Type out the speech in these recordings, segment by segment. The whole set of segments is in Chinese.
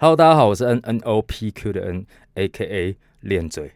Hello，大家好，我是 N N O P Q 的 N，A K A 练嘴。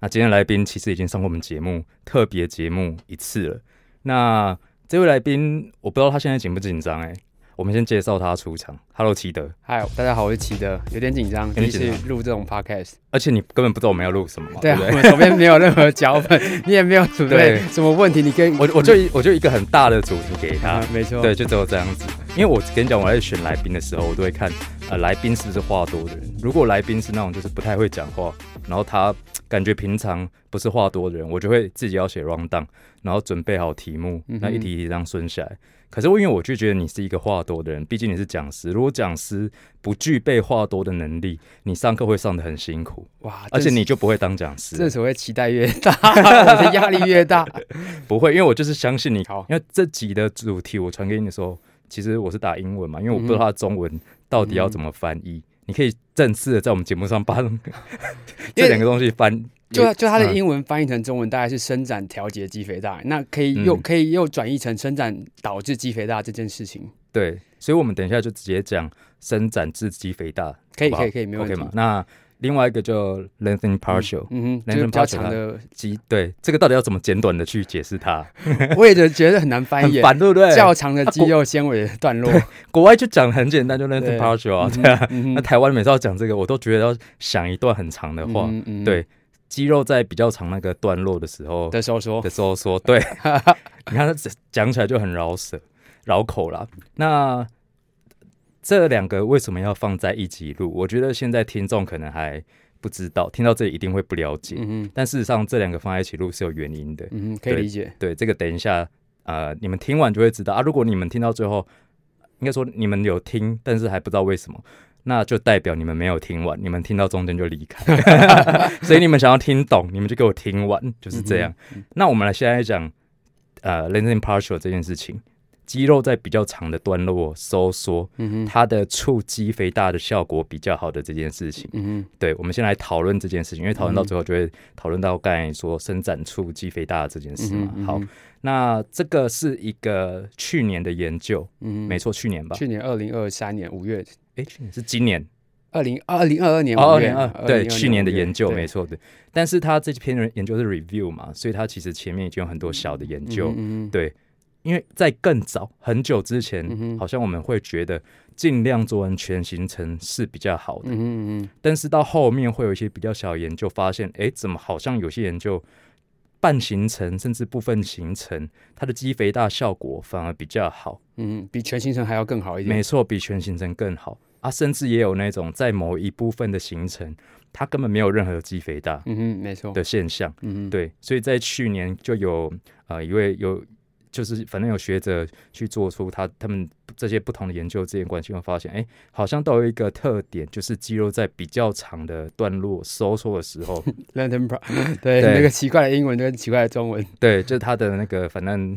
那今天来宾其实已经上过我们节目特别节目一次了。那这位来宾，我不知道他现在紧不紧张哎。我们先介绍他出场。Hello，奇德。嗨，大家好，我是奇德，有点紧张，第一次录这种 podcast，而且你根本不知道我们要录什么嘛？对啊，我手边没有任何脚本，你也没有准备什么问题，你可以，我我就我就一个很大的主题给他啊，，没错，对，就只有这样子。因为我跟你讲，我在选来宾的时候，我都会看呃来宾是不是话多的人。如果来宾是那种就是不太会讲话，然后他感觉平常不是话多的人，我就会自己要写 round down，然后准备好题目，那一题一题这样顺下来。可是因为我就觉得你是一个话多的人，毕竟你是讲师。如果讲师不具备话多的能力，你上课会上的很辛苦，哇，而且你就不会当讲师。这所谓期待越大，我的压力越大。不会，因为我就是相信你。好因为这集的主题我传给你的时候，其实我是打英文嘛，因为我不知道它中文到底要怎么翻译。你可以正式的在我们节目上把 这两个东西翻，就就它的嗯英文翻译成中文大概是伸展调节肌肥大，那可以又嗯可以又转译成伸展导致肌肥大这件事情，对，所以我们等一下就直接讲伸展致肌肥大，可以可以可以没问题？那另外一个就 lengthen partial 嗯哼，就是比较 partial 长的，肌，对，这个到底要怎么简短的去解释它？我也觉得很难翻译，很烦，对不对？较长的肌肉纤维的段落。国外就讲得很简单，就 lengthen 对 partial 啊，嗯对啊。嗯那台湾每次要讲这个，我都觉得要想一段很长的话。嗯嗯对，肌肉在比较长那个段落的时候的收缩的，收缩，对，你看它讲起来就很饶舌、绕口啦。那这两个为什么要放在一起录？我觉得现在听众可能还不知道，听到这里一定会不了解。嗯哼但事实上，这两个放在一起录是有原因的。嗯哼，可以理解。对，这个等一下，呃，你们听完就会知道啊。如果你们听到最后，应该说你们有听，但是还不知道为什么，那就代表你们没有听完，你们听到中间就离开。所以你们想要听懂，你们就给我听完，就是这样。嗯那我们来现在讲，呃 l e n s i n partial 这件事情，肌肉在比较长的段落收缩，嗯哼，它的促肌肥大的效果比较好的这件事情。嗯哼，对，我们先来讨论这件事情，因为讨论到最后就会讨论到刚才说伸展促肌肥大的这件事嘛。好，那这个是一个去年的研究，嗯没错，去年吧？去年二零二三年五月，诶，去年是今年。二零二零二二年二零，二对，去年的研究没错的。但是他这篇研究是 review 嘛，所以他其实前面已经有很多小的研究。嗯嗯对，因为在更早很久之前，嗯好像我们会觉得尽量做完全行程是比较好的，嗯嗯嗯但是到后面会有一些比较小的研究发现，哎，怎么好像有些研究半行程甚至部分行程，它的肌肥大效果反而比较好。嗯，比全行程还要更好一点。没错，比全行程更好啊，甚至也有那种在某一部分的行程，它根本没有任何肌肥大嗯哼，没错。的现象。嗯哼，对，所以在去年就有呃一位有就是反正有学者去做出他他们这些不同的研究之间关系，会发现哎，好像都有一个特点，就是肌肉在比较长的段落收缩的时候 对对那个奇怪的英文跟奇怪的中文。对，就是它的那个反正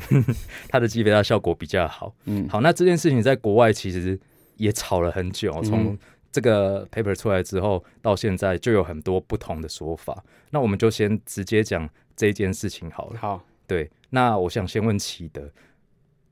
它的肌肥大效果比较好。嗯，好，那这件事情在国外其实也吵了很久，从嗯这个 paper 出来之后到现在就有很多不同的说法。那我们就先直接讲这件事情好了。好，对，那我想先问启德，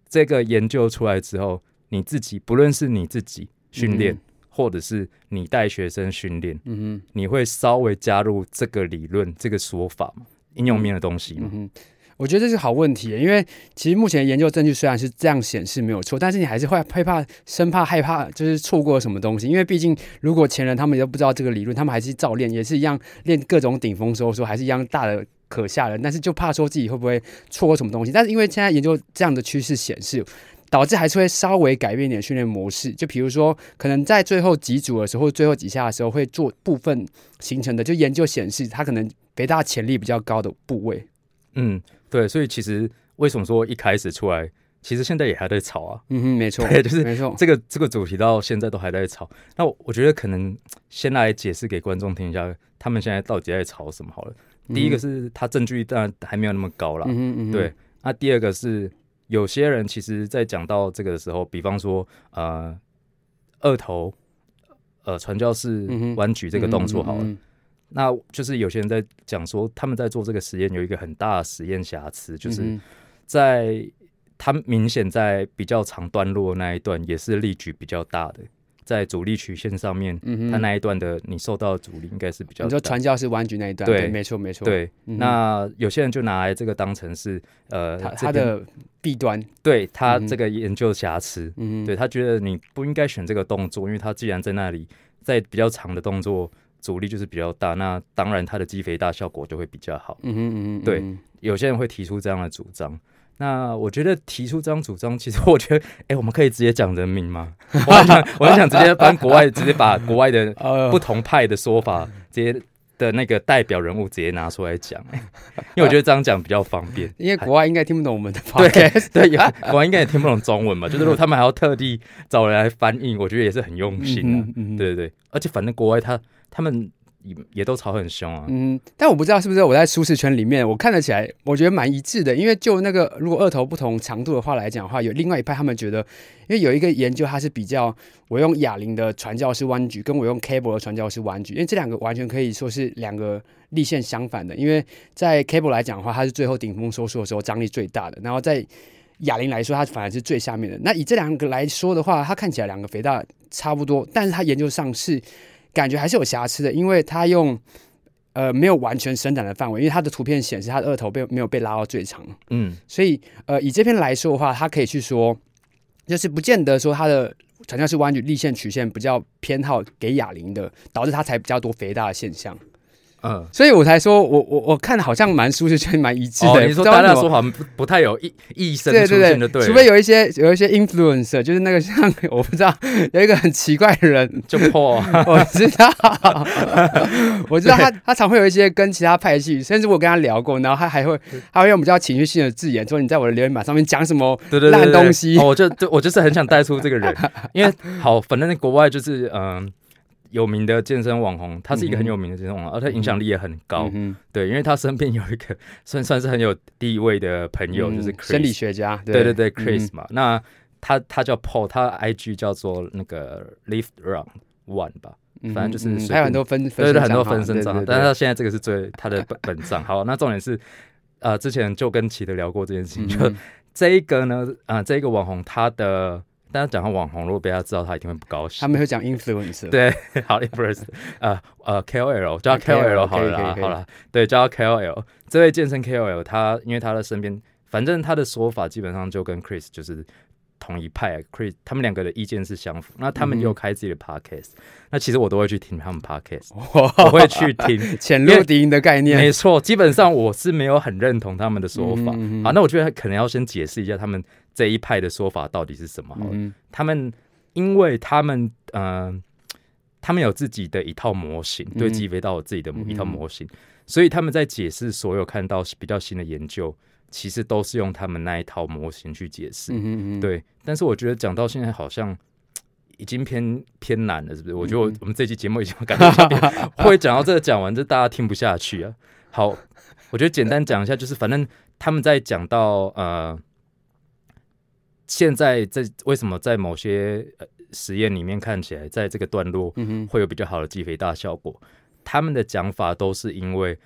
这个研究出来之后，你自己不论是你自己训练，嗯或者是你带学生训练，嗯哼你会稍微加入这个理论、这个说法吗？应用面的东西，吗嗯？哼。我觉得这是好问题，因为其实目前研究证据虽然是这样显示没有错，但是你还是会害怕、生怕、害怕，就是错过什么东西。因为毕竟，如果前人他们都不知道这个理论，他们还是照练，也是一样练各种顶峰收缩，还是一样大的可吓人。但是就怕说自己会不会错过什么东西。但是因为现在研究这样的趋势显示，导致还是会稍微改变一点训练模式。就比如说，可能在最后几组的时候，最后几下的时候，会做部分形成的，就研究显示，它可能肥大潜力比较高的部位。嗯，对，所以其实为什么说一开始出来，其实现在也还在吵啊？嗯哼，没错，对就是没错。这个这个主题到现在都还在吵。那我我觉得可能先来解释给观众听一下，他们现在到底在吵什么好了。第一个是他证据当然还没有那么高啦，嗯，嗯，对。那第二个是有些人其实，在讲到这个的时候，比方说呃二头呃传教士嗯弯举这个动作好了，嗯那就是有些人在讲说，他们在做这个实验有一个很大的实验瑕疵，就是嗯在他明显在比较长段落那一段也是力举比较大的，在阻力曲线上面，嗯哼，它那一段的你受到的阻力应该是比较你说传教士弯曲那一段，对对，没错没错，对，嗯那有些人就拿来这个当成是呃他这边他的弊端，对他这个研究瑕疵，嗯哼，对他觉得你不应该选这个动作，因为他既然在那里，在比较长的动作阻力就是比较大，那当然它的肌肥大效果就会比较好。嗯哼嗯哼，对嗯有些人会提出这样的主张。那我觉得提出这张主张，其实 我觉得，哎、我们可以直接讲人名吗？我很想，我很想直接搬国外直接把国外的 呃不同派的说法，直接的那个代表人物直接拿出来讲、哎因为我觉得这样讲比较方便。因为国外应该听不懂我们的对 podcast，对，有国外应该也听不懂中文嘛，就是如果他们还要特地找人来翻译，我觉得也是很用心啊。嗯哼嗯对对对，而且反正国外他他们也也都吵很凶啊。嗯，但我不知道是不是我在舒适圈里面，我看得起来，我觉得蛮一致的。因为就那个如果二头不同长度的话来讲的话，有另外一派他们觉得，因为有一个研究它是比较我用哑铃的传教士弯举，跟我用 cable 的传教士弯举，因为这两个完全可以说是两个力线相反的。因为在 cable 来讲的话，它是最后顶峰收缩的时候张力最大的，然后在哑铃来说，它反而是最下面的。那以这两个来说的话，它看起来两个肥大差不多，但是它研究上是感觉还是有瑕疵的，因为它用呃没有完全伸展的范围，因为它的图片显示它的二头被没有被拉到最长，嗯所以呃以这篇来说的话，它可以去说，就是不见得说它的传教士弯曲立线曲线比较偏好给哑铃的，导致它才比较多肥大的现象。嗯，所以我才说我我我看好像蛮舒适圈蛮一致的。哦，你说大家不知道为什么。说好像不不太有异异声对出现就对对了，除非有一些有一些 influencer，就是那个 像我不知道有一个很奇怪的人，就破。啊。我知道，我知道他他常会有一些跟其他派系，甚至我跟他聊过，然后他还会他会用比较情绪性的字眼说你在我的留言板上面讲什么，烂东西。哦我就对我就是很想带出这个人，因为好，反正在国外就是嗯。有名的健身网红，他是一个很有名的健身网红，而他影响力也很高。嗯对，因为他身边有一个算算是很有地位的朋哼友，就是嗯生理 Chris。学家，对对对嗯，Chris 嘛。那他他叫 Paul，他 IG 叫做那个 Lift Round One 吧。嗯反正就是嗯他有很多分对对，很多分身账号，但是他现在这个是最他的本 本账。好，那重点是，呃，之前就跟奇德聊过这件事情，就嗯这一个呢，啊、这一个网红他的，大家讲到网红，如果被他知道，他一定会不高兴他兴。们会讲 influencer，对，好 i n f l u e n c e 呃呃 KOL 叫 KOL 好了好了，对，叫 KOL。这位健身 KOL，他因为他的身边，反正他的说法基本上就跟 Chris 就是同一派，Chris 他们两个的意见是相符。那他们也有嗯开自己的 podcast，、那其实我都会去听他们 podcast，我会去听。潜入敌营的概念，没错，基本上我是没有很认同他们的说法。好，那我觉得可能要先解释一下他们这一派的说法到底是什么好了。嗯他们因为他们嗯、呃他们有自己的一套模型，对嗯肌肥大有自己的一套嗯模型，所以他们在解释所有看到比较新的研究，其实都是用他们那一套模型去解释。嗯嗯嗯，对，但是我觉得讲到现在好像。已经偏偏难了，是不是？我觉得我们这期节目已经感觉 会讲到这个讲完，这大家听不下去啊。好，我觉得简单讲一下，就是反正他们在讲到呃，现在在为什么在某些呃实验里面看起来，在这个段落嗯，会有比较好的肌肥大效果，他们的讲法都是因为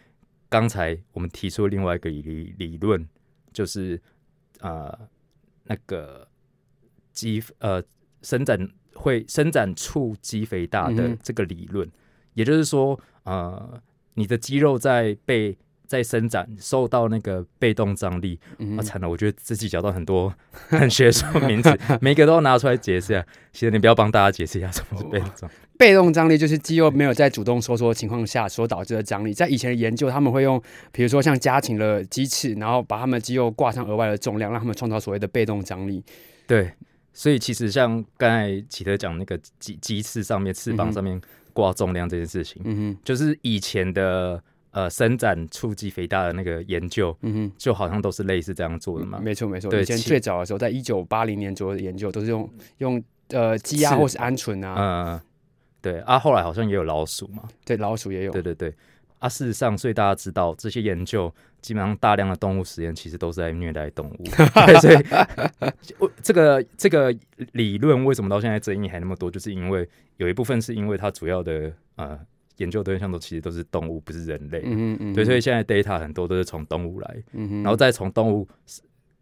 刚才我们提出另外一个理理论，就是呃那个肌呃伸展会伸展促肌肥大的这个理论，也就是说呃你的肌肉在被在伸展受到那个被动张力，啊，嗯哼惨了！我觉得自己讲到很多 很学术名词，每个都要拿出来解释啊。其实你不要帮大家解释一下什么是被动张力。被动张力就是肌肉没有在主动收缩的情况下所导致的张力。在以前的研究，他们会用，比如说像家禽的鸡翅，然后把他们的肌肉挂上额外的重量，让他们创造所谓的被动张力。对，所以其实像刚才启德讲那个鸡鸡翅上面翅膀上面挂重量这件事情，嗯哼，就是以前的呃伸展促肌肥大的那个研究，嗯哼。就好像都是类似这样做的嘛。没错没错，对以前最早的时候，在一九八零年左右的研究，都是用用呃鸡鸭或是鹌鹑啊，嗯、对啊，后来好像也有老鼠嘛。对老鼠也有对。对对，啊，事实上，所以大家知道这些研究基本上大量的动物实验其实都是在虐待动物，对，所以我这个这个理论为什么到现在争议还那么多，就是因为有一部分是因为它主要的呃研究对象都其实都是动物，不是人类，嗯嗯，对，所以现在 data 很多都是从动物来，嗯，然后再从动物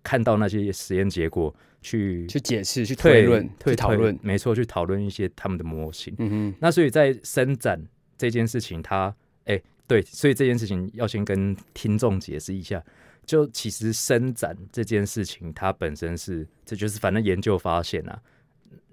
看到那些实验结果去去解释、去推论、推去讨论。没错，去讨论一些他们的模型。那所以在伸展这件事情，它哎、对，所以这件事情要先跟听众解释一下。就其实伸展这件事情，它本身是，这就是反正研究发现啊，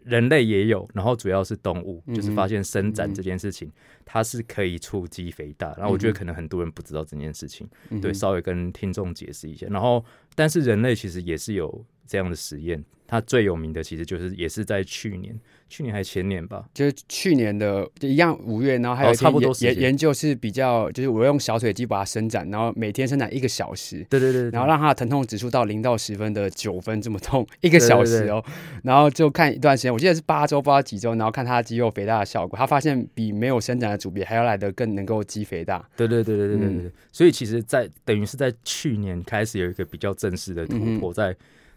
人类也有，然后主要是动物，就是发现伸展这件事情，它是可以促肌肥大。然后我觉得可能很多人不知道这件事情，对，稍微跟听众解释一下。然后，但是人类其实也是有这样的实验，它最有名的其实就是也是在去年，去年还前年吧。就是去年的就一样五月然后还有差不多研研究是比较就是我用小腿肌把它伸展然后每天伸展一个小时对对对然后让它的疼痛指数到零到十分的九分这么痛一个小时哦。然后就看一段时间我记得是八周不知道几周然后看他肌肉肥大的效果他发现比没有伸展的组别还要来得更能够肌肥大。对对对对对对所以其实在等于是在去年开始有一个比较正式的突破在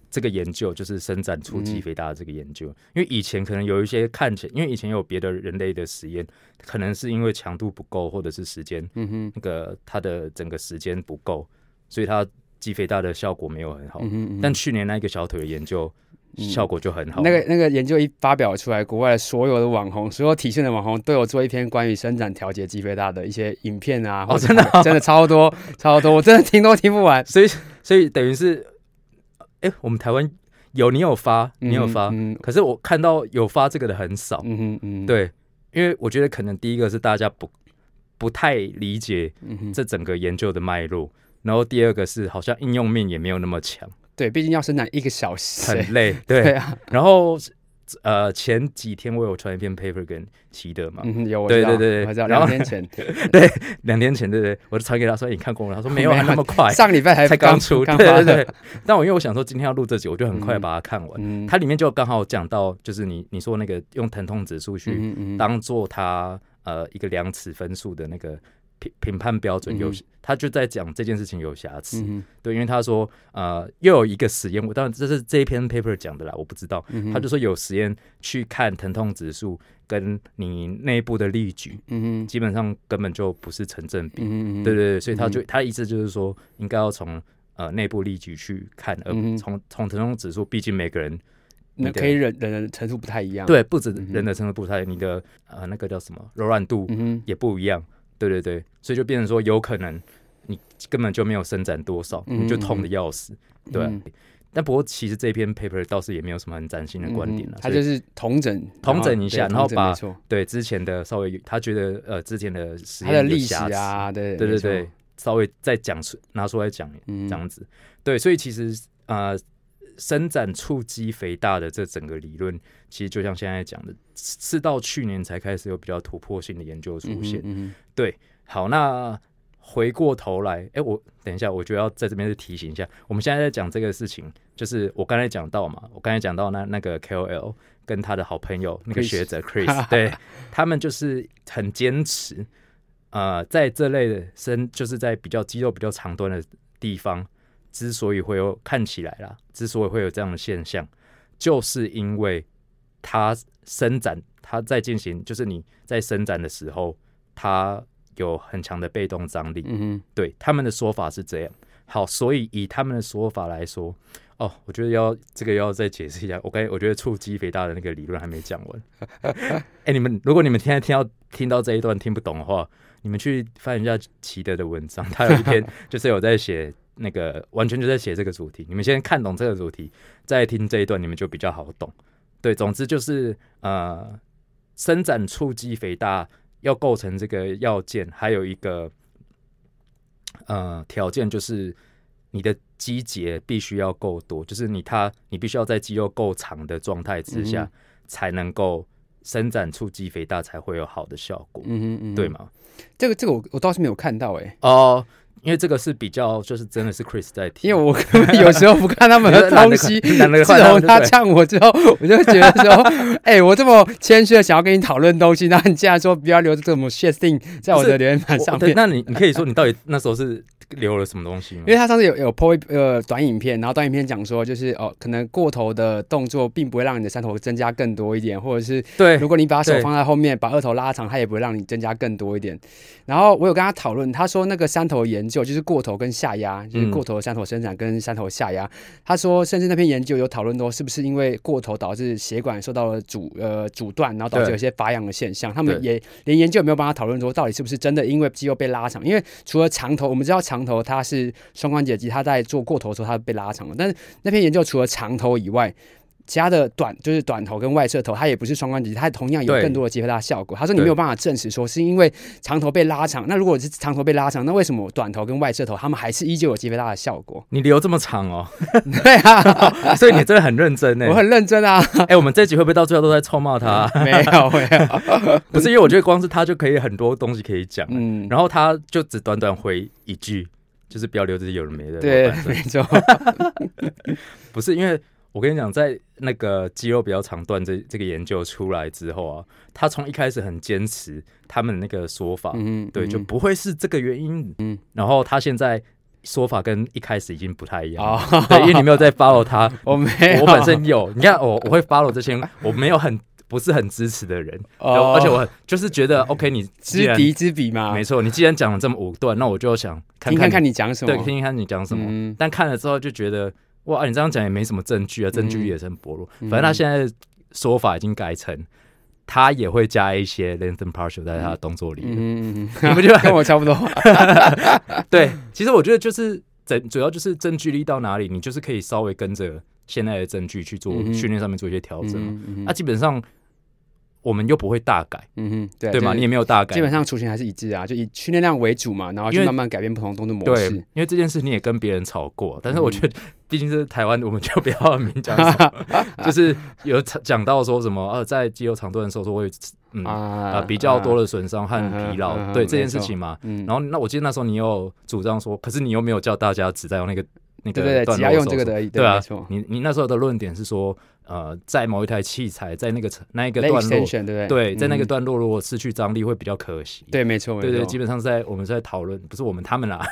这个研究就是伸展出肌肥大的这个研究，因为以前可能有一些看起来，因为以前有别的人类的实验，可能是因为强度不够，或者是时间，嗯哼，那个它的整个时间不够，所以它肌肥大的效果没有很好。嗯哼嗯但去年那个小腿的研究效果就很好，那个那个研究一发表出来，国外的所有的网红，所有体现的网红都有做一篇关于伸展调节肌肥大的一些影片啊，哦真的？哦真的超多超多，我真的听都听不完。所以所以等于是，哎、我们台湾有你有发，你有发，嗯。可是我看到有发这个的很少。嗯嗯嗯，对，因为我觉得可能第一个是大家不不太理解这整个研究的脉络，然后第二个是好像应用面也没有那么强，对，毕竟要生产一个小时，很累。对。对，啊，然后呃前几天我有传一篇 paper 跟齐德嘛，嗯，有对对对两天 前，对两天前对对，我就传给他说、欸你看过了？他说没有 那么快。上礼拜还才刚出，对对对。但我因为我想说今天要录这集，我就很快嗯把它看完。嗯，它里面就刚好讲到，就是你你说那个用疼痛指数去当做它呃一个量尺分数的那个评评判标准有嗯，他就在讲这件事情有瑕疵。嗯对，因为他说呃又有一个实验，我当然这是这一篇 paper 讲的啦，我不知道。嗯他就说有实验去看疼痛指数跟你内部的力矩，嗯基本上根本就不是成正比。嗯对对对，所以他就、他的意思就是说，应该要从呃内部力矩去看，而从从疼痛指数，毕竟每个人那可以忍忍的程度不太一样，，对不止嗯哼。人的程度不太，你的呃那个叫什么柔软度嗯，也不一样。对对对，所以就变成说，有可能你根本就没有伸展多少，嗯你就痛的要死。对啊、嗯但不过其实这篇 paper 倒是也没有什么很崭新的观点了、他就是同整同整一下然后把对之前的稍微他觉得呃之前的实他的历史啊，对对对对，，稍微再讲出拿出来讲嗯这样子。对，所以其实呃，伸展触肌肥大的这整个理论，其实就像现在讲的，是是到去年才开始有比较突破性的研究出现。嗯对好，那回过头来，哎、我等一下，我就要在这边再提醒一下，我们现在在讲这个事情，就是我刚才讲到嘛，我刚才讲到那那个 KOL 跟他的好朋友那个学者 Chris，对他们就是很坚持，呃，在这类的身，就是在比较肌肉比较长端的地方，之所以会有看起来啦，之所以会有这样的现象，就是因为它伸展，它在进行，就是你在伸展的时候，它有很强的被动张力。嗯哼，对他们的说法是这样。好，所以以他们的说法来说，哦，我觉得要这个要再解释一下。我刚才我觉得触肌肥大的那个理论还没讲完。哎、你们如果你们现在听到听到这一段听不懂的话，你们去翻一下齐德的文章，他有一篇 就是有在写那个完全就在写这个主题。你们先看懂这个主题，再听这一段，你们就比较好懂。对，总之就是呃，伸展促肌肥大要构成这个要件，还有一个呃条件就是你的肌节必须要够多，就是你它你必须要在肌肉够长的状态之下，嗯才能够伸展促肌肥大，才会有好的效果，嗯哼，嗯哼对？吗？这个这个我我倒是没有看到哎，哦、因为这个是比较就是真的是 Chris 在听，因为我根本有时候不看他们的东西，自从他呛我之后，我就觉得说，哎、我这么谦虚的想要跟你讨论东西，那你竟然说不要留这么 shit thing 在我的留言板上面，那你你可以说你到底那时候是留了什么东西吗因？为他上次有有 po 一呃短影片，然后短影片讲说，就是哦，可能过头的动作并不会让你的山头增加更多一点，或者是对如果你把手放在后面，把二头拉长，它也不会让你增加更多一点。然后我有跟他讨论，他说那个山头研究就是过头跟下压，就是过头的山头生产跟山头下压。他说，甚至那篇研究有讨论说，是不是因为过头导致血管受到了阻呃阻断，然后导致有些发痒的现象。他们也连研究也没有帮他讨论说，到底是不是真的因为肌肉被拉长。因为除了长头，我们知道长长头它是双关节肌，它在做过头的时候它被拉长了，但是那篇研究除了长头以外。其他的短就是短头跟外侧头，它也不是双关节，它同样有更多的肌肥大效果。他说你对没有办法证实说是因为长头被拉长，那如果是长头被拉长，那为什么短头跟外侧头他们还是依旧有肌肥大的效果？你留这么长哦，对啊，所以你真的很认真呢我。很认真啊，哎、我们这集会不会到最后都在臭骂他？没有没有，不是，因为我觉得光是他就可以很多东西可以讲，嗯，然后他就只短短回一句，就是不要留这些有人没的。对，没错，不是因为我跟你讲，在那个肌肉比较长段这这个研究出来之后啊，他从一开始很坚持他们那个说法，嗯，对，就嗯不会是这个原因。嗯。嗯，然后他现在说法跟一开始已经不太一样对，因为你没有在 follow 他，我没有，我本身有。你看我我会 follow 这些，我没有很不是很支持的人，哦。而且我就是觉得 OK，你知敌知彼嘛，没错，你既然讲了这么武断，那我就想看看听看看你讲什么，对，听听看你讲什么。嗯。但看了之后就觉得，哇，你这样讲也没什么证据啊，证据也是很薄弱。嗯反正他现在说法已经改成，他也会加一些 lengthen partial 在他的动作里面。嗯嗯 你不觉得跟我差不多，对，其实我觉得就是整主要就是证据力到哪里，你就是可以稍微跟着现在的证据去做训练上面做一些调整嘛。嗯那、基本上我们又不会大改，嗯哼，对对吗？就是你也没有大改，基本上雏形还是一致啊，就以训练量为主嘛，然后去慢慢改变不同动作模对，式因。为这件事你也跟别人吵过，但是嗯我觉得毕竟是台湾，我们就不要明讲什么，就是有讲到说什么呃，在肌肉长度的时候说会嗯啊呃比较多的损伤和疲劳对这件事情嘛。嗯，然后那我记得那时候你有主张说，可是你又没有叫大家只在用那个那个对对对，只用这个已，对啊。你你那时候的论点是说，呃，在某一台器材在那个那一个段落，对不对？对，在那个嗯。段落如果失去张力会比较可惜。对，没错，没对对，错基本上是在我们是在讨论，不是我们他们啦，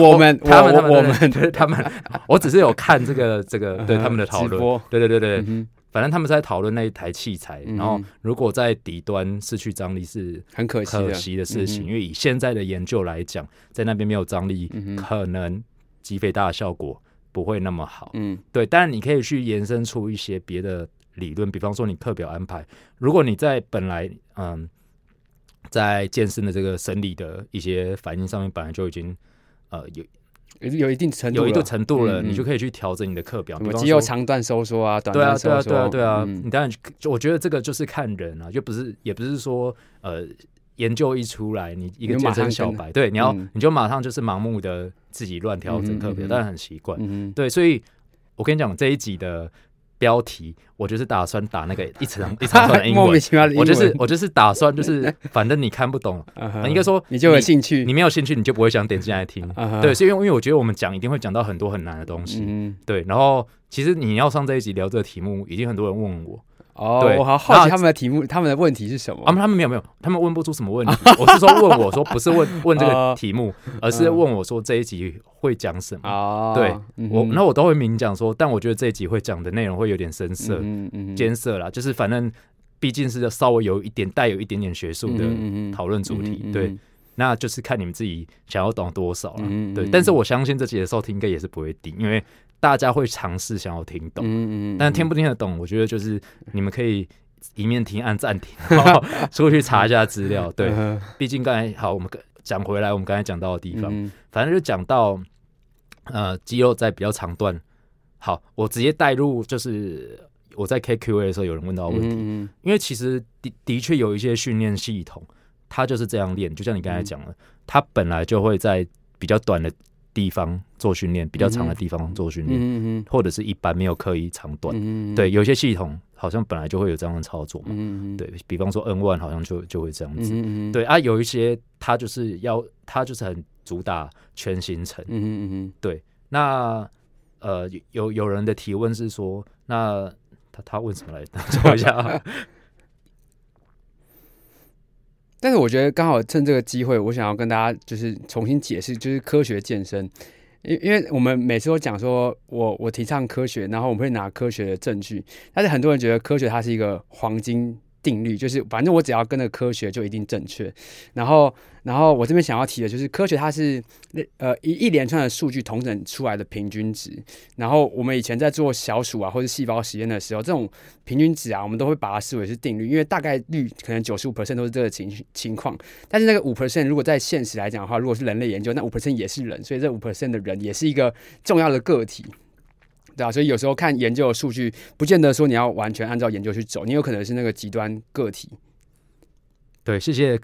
我们他们我我们。对对他们，我只是有看这个这个 对他们的讨论，对对对对，嗯反正他们在讨论那一台器材，嗯然后如果在底端失去张力是很可惜的，可惜的事情，嗯因为以现在的研究来讲，在那边没有张力，嗯可能肌肥大的效果不会那么好。嗯。对，当然你可以去延伸出一些别的理论，比方说你课表安排，如果你在本来嗯在健身的这个生理的一些反应上面本来就已经呃有有有一定程度了，有一定程度了，嗯嗯。你就可以去调整你的课表，什么比方说肌肉长段收缩啊，短对啊，对啊，对啊，对啊，嗯。你当然就我觉得这个就是看人啊，就不是也不是说呃研究一出来，你一个健身小白，对，你要、嗯。你就马上就是盲目的自己乱调整课表，嗯嗯嗯当然很习惯。嗯对，所以我跟你讲这一集的标题，我就是打算打那个一长一长串的英 莫名文。其妙的英文，我就是我就是打算就是，反正你看不懂，应该说你就有兴趣，你没有兴趣，你就不会想点进来听。对，所以因为因为我觉得我们讲一定会讲到很多很难的东西。嗯对，然后其实你要上这一集聊这个题目，已经很多人问我，哦，对我好好那奇他们的题目，他们的问题是什么他？们他们没有没有，他们问不出什么问题。我是说问我说，不是问问这 哦个题目，而是问我说这一集会讲什么。哦，对我那我都会明讲说，但我觉得这一集会讲的内容会有点深色、嗯哼嗯哼艰涩啦，就是反正毕竟是稍微有一点带有一点点学术的讨论主题，对，那就是看你们自己想要懂多少了。对，但是我相信这集的收听应该也是不会低，因为大家会尝试想要听懂。嗯嗯但听不听得懂，我觉得就是你们可以一面听按暂停，然后 出去查一下资料。对，嗯毕竟刚才好，我们讲回来，我们刚才讲到的地方，嗯反正就讲到呃肌肉在比较长段。好，我直接带入就是我在 KQA 的时候，有人问到问题，嗯因为其实的的确有一些训练系统，它就是这样练，就像你刚才讲的，它本来就会在比较短的地方做训练，比较长的地方做训练，嗯或者是一般没有刻意长短。嗯对，有些系统好像本来就会有这样的操作嘛。嗯对比方说 N one 好像就就会这样子。嗯对啊，有一些它就是要它就是很主打全行程。嗯嗯那呃有有有人的提问是说，那他他问什么来着？说一下啊。但是我觉得刚好趁这个机会，我想要跟大家就是重新解释，就是科学健身，因因为我们每次都讲说我我提倡科学，然后我们会拿科学的证据，但是很多人觉得科学它是一个黄金。定律就是，反正我只要跟着科学就一定正确。然后，然后我这边想要提的就是，科学它是呃一一连串的数据统整出来的平均值。然后我们以前在做小鼠啊或者细胞实验的时候，这种平均值啊，我们都会把它视为是定律，因为大概率可能九十五 percent 都是这个情情况。但是那个五 percent 如果在现实来讲的话，如果是人类研究，那五 percent 也是人，所以这五 percent 的人也是一个重要的个体。对啊，所以有时候看研究的数据，不见得说你要完全按照研究去走，你有可能是那个极端个体。对，谢谢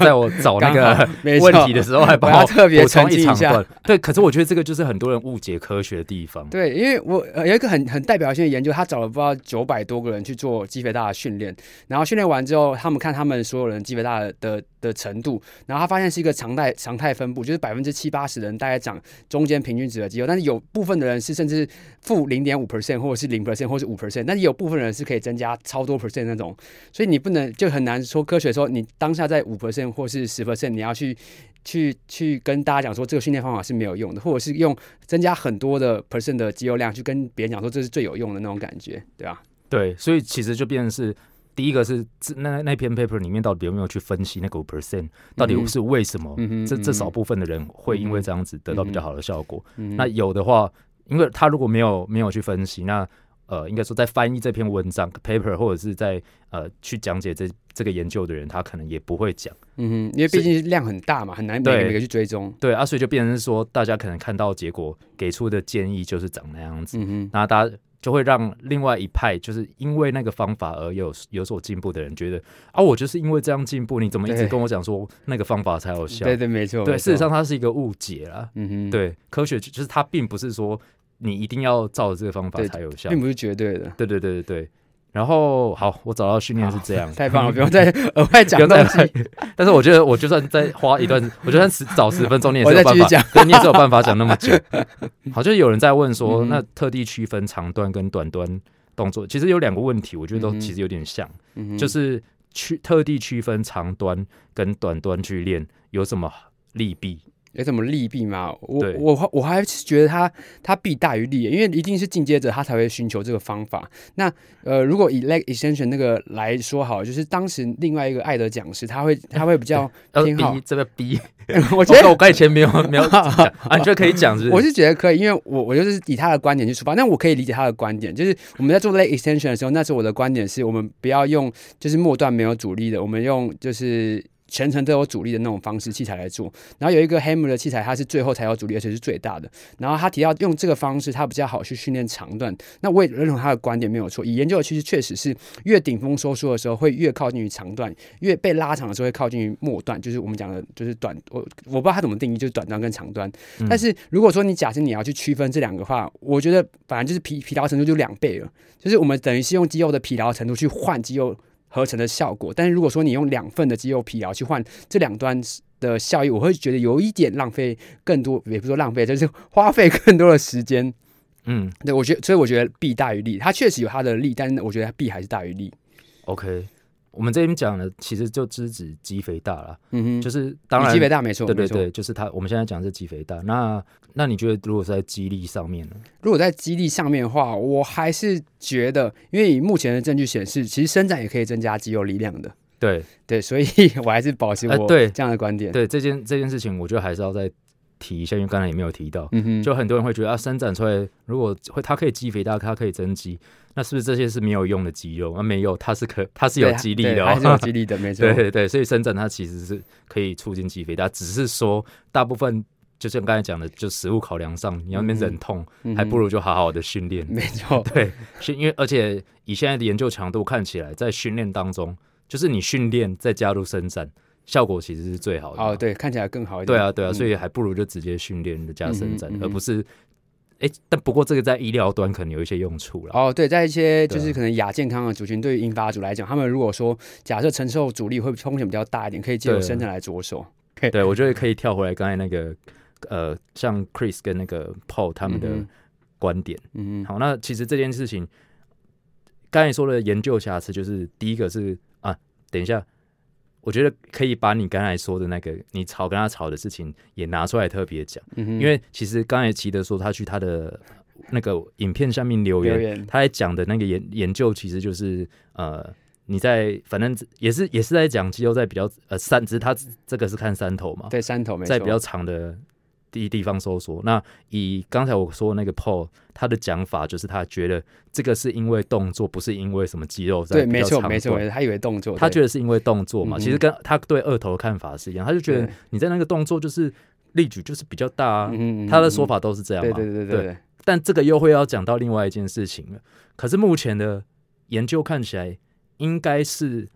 在我找那个 问题的时候还 帮我特别澄清一下。对，可是我觉得这个就是很多人误解科学的地方。对，因为我有一个很很代表性的研究，他找了不知道九百多个人去做肌肥大的训练，然后训练完之后，他们看他们所有人肌肥大的的程度，然后他发现是一个常态常态分布，就是百分之七八十的人大概长中间平均值的肌肉，但是有部分的人是甚至负零点五 percent 或者是零 percent 或是五 percent，但是有部分人是可以增加超多 percent 那种，所以你不能就很难说科学说你。当下在五 percent 或是十 percent，你要去去去跟大家讲说这个训练方法是没有用的，或者是用增加很多的 percent 的肌肉量去跟别人讲说这是最有用的那种感觉，对吧？对，所以其实就变成是第一个是那那篇 paper 里面到底有没有去分析那个五 percent 到底是为什么？这这少部分的人会因为这样子得到比较好的效果？那有的话，因为他如果没有没有去分析，那呃，应该说在翻译这篇文章 paper 或者是在呃去讲解这这个研究的人，他可能也不会讲，嗯哼，因为毕竟量很大嘛，很难每个每个去追踪。对啊，所以就变成是说，大家可能看到结果给出的建议就是长那样子，嗯哼，那大家就会让另外一派就是因为那个方法而有有所进步的人觉得啊，我就是因为这样进步，你怎么一直跟我讲说那个方法才有效？对对，没错，对，事实上它是一个误解啦，嗯哼，对，科学就是它并不是说。你一定要照着这个方法才有效，并不是绝对的。对对对对对。然后好，我找到训练是这样，太棒了，不用再 额外讲东西。但是我觉得，我就算再花一段，我就算十早十分钟，你也是有办法讲，你也是有办法讲那么久。好，就是有人在问说，那特地区分长端跟短端动作，其实有两个问题，我觉得都其实有点像，就是区特地区分长端跟短端去练有什么利弊？有什么利弊吗？我我我还是觉得他他弊大于利，因为一定是进阶者他才会寻求这个方法。那呃，如果以 leg extension 那个来说好，就是当时另外一个爱德讲师，他会他会比较 偏好这个 B。我觉得我刚才前没有没有讲，你觉得可以讲？是？我是觉得可以，因为我我就是以他的观点去出发，但我可以理解他的观点。就是我们在做 leg extension 的时候，那时候我的观点是我们不要用就是末段没有阻力的，我们用就是。全程都有阻力的那种方式器材来做，然后有一个 Hammer 的器材，它是最后才有阻力，而且是最大的。然后他提到用这个方式，它比较好去训练长段。那我也认同他的观点没有错。以研究的其实确实是越顶峰收缩的时候会越靠近于长段，越被拉长的时候会靠近于末段，就是我们讲的就是短。我我不知道他怎么定义，就是短端跟长端。但是如果说你假设你要去区分这两个话，我觉得反正就是疲疲劳程度就两倍了，就是我们等于是用肌肉的疲劳程度去换肌肉。合成的效果，但是如果说你用两份的肌肉疲劳去换这两端的效益，我会觉得有一点浪费更多，也不说浪费，就是花费更多的时间。嗯，对我觉得，所以我觉得弊大于利，它确实有它的利，但是我觉得弊还是大于利。OK。我们这边讲的其实就只指肌肥大了，嗯哼，就是当然肌肥大没错，对对对，就是它。我们现在讲是肌肥大，那那你觉得如果是在肌力上面呢？如果在肌力上面的话，我还是觉得，因为以目前的证据显示，其实伸展也可以增加肌肉力量的。对对，所以 我还是保持我对这样的观点。对这件这件事情，我觉得还是要再提一下，因为刚才也没有提到，嗯哼，就很多人会觉得啊，伸展出来如果会，它可以肌肥大，它可以增肌。那是不是这些是没有用的肌肉？啊，没有，它是可，它是有激励的，还是有激励 的，没错。对对对，所以伸展它其实是可以促进肌肥大，只是说大部分就像刚才讲的，就食物考量上，你要那边忍痛，还不如就好好的训练。没错，对，是，因为而且以现在的研究强度看起来，在训练当中，就是你训练再加入伸展，效果其实是最好的。哦，对，看起来更好一点。对啊，对啊，所以还不如就直接训练加伸展，而不是。哎，但不过这个在医疗端可能有一些用处了。哦，对，在一些就是可能亚健康的族群，对于引发组来讲，他们如果说假设承受阻力会风险比较大一点，可以借由伸展来着手。对，我觉得可以跳回来刚才那个呃，像 Chris 跟那个 Paul 他们的观点。嗯，好，那其实这件事情刚才说的研究瑕疵，就是第一个是啊，等一下。我觉得可以把你刚才说的那个你吵跟他吵的事情也拿出来特别讲，嗯哼因为其实刚才奇德说他去他的那个影片下面留言，他在讲的那个研研究其实就是呃。你在反正也是也是在讲肌肉在比较呃三，只是他这个是看三头嘛，对山头没错，在比较长的地地方搜索。那以刚才我说的那个 Paul，他的讲法就是他觉得这个是因为动作，不是因为什么肌肉在对，没错没错，他以为动作，他觉得是因为动作嘛，嗯其实跟他对二头的看法是一样，他就觉得你在那个动作就是力举就是比较大啊，嗯哼嗯他的说法都是这样嘛。对对对对，但这个又会要讲到另外一件事情了。可是目前的研究看起来，应该是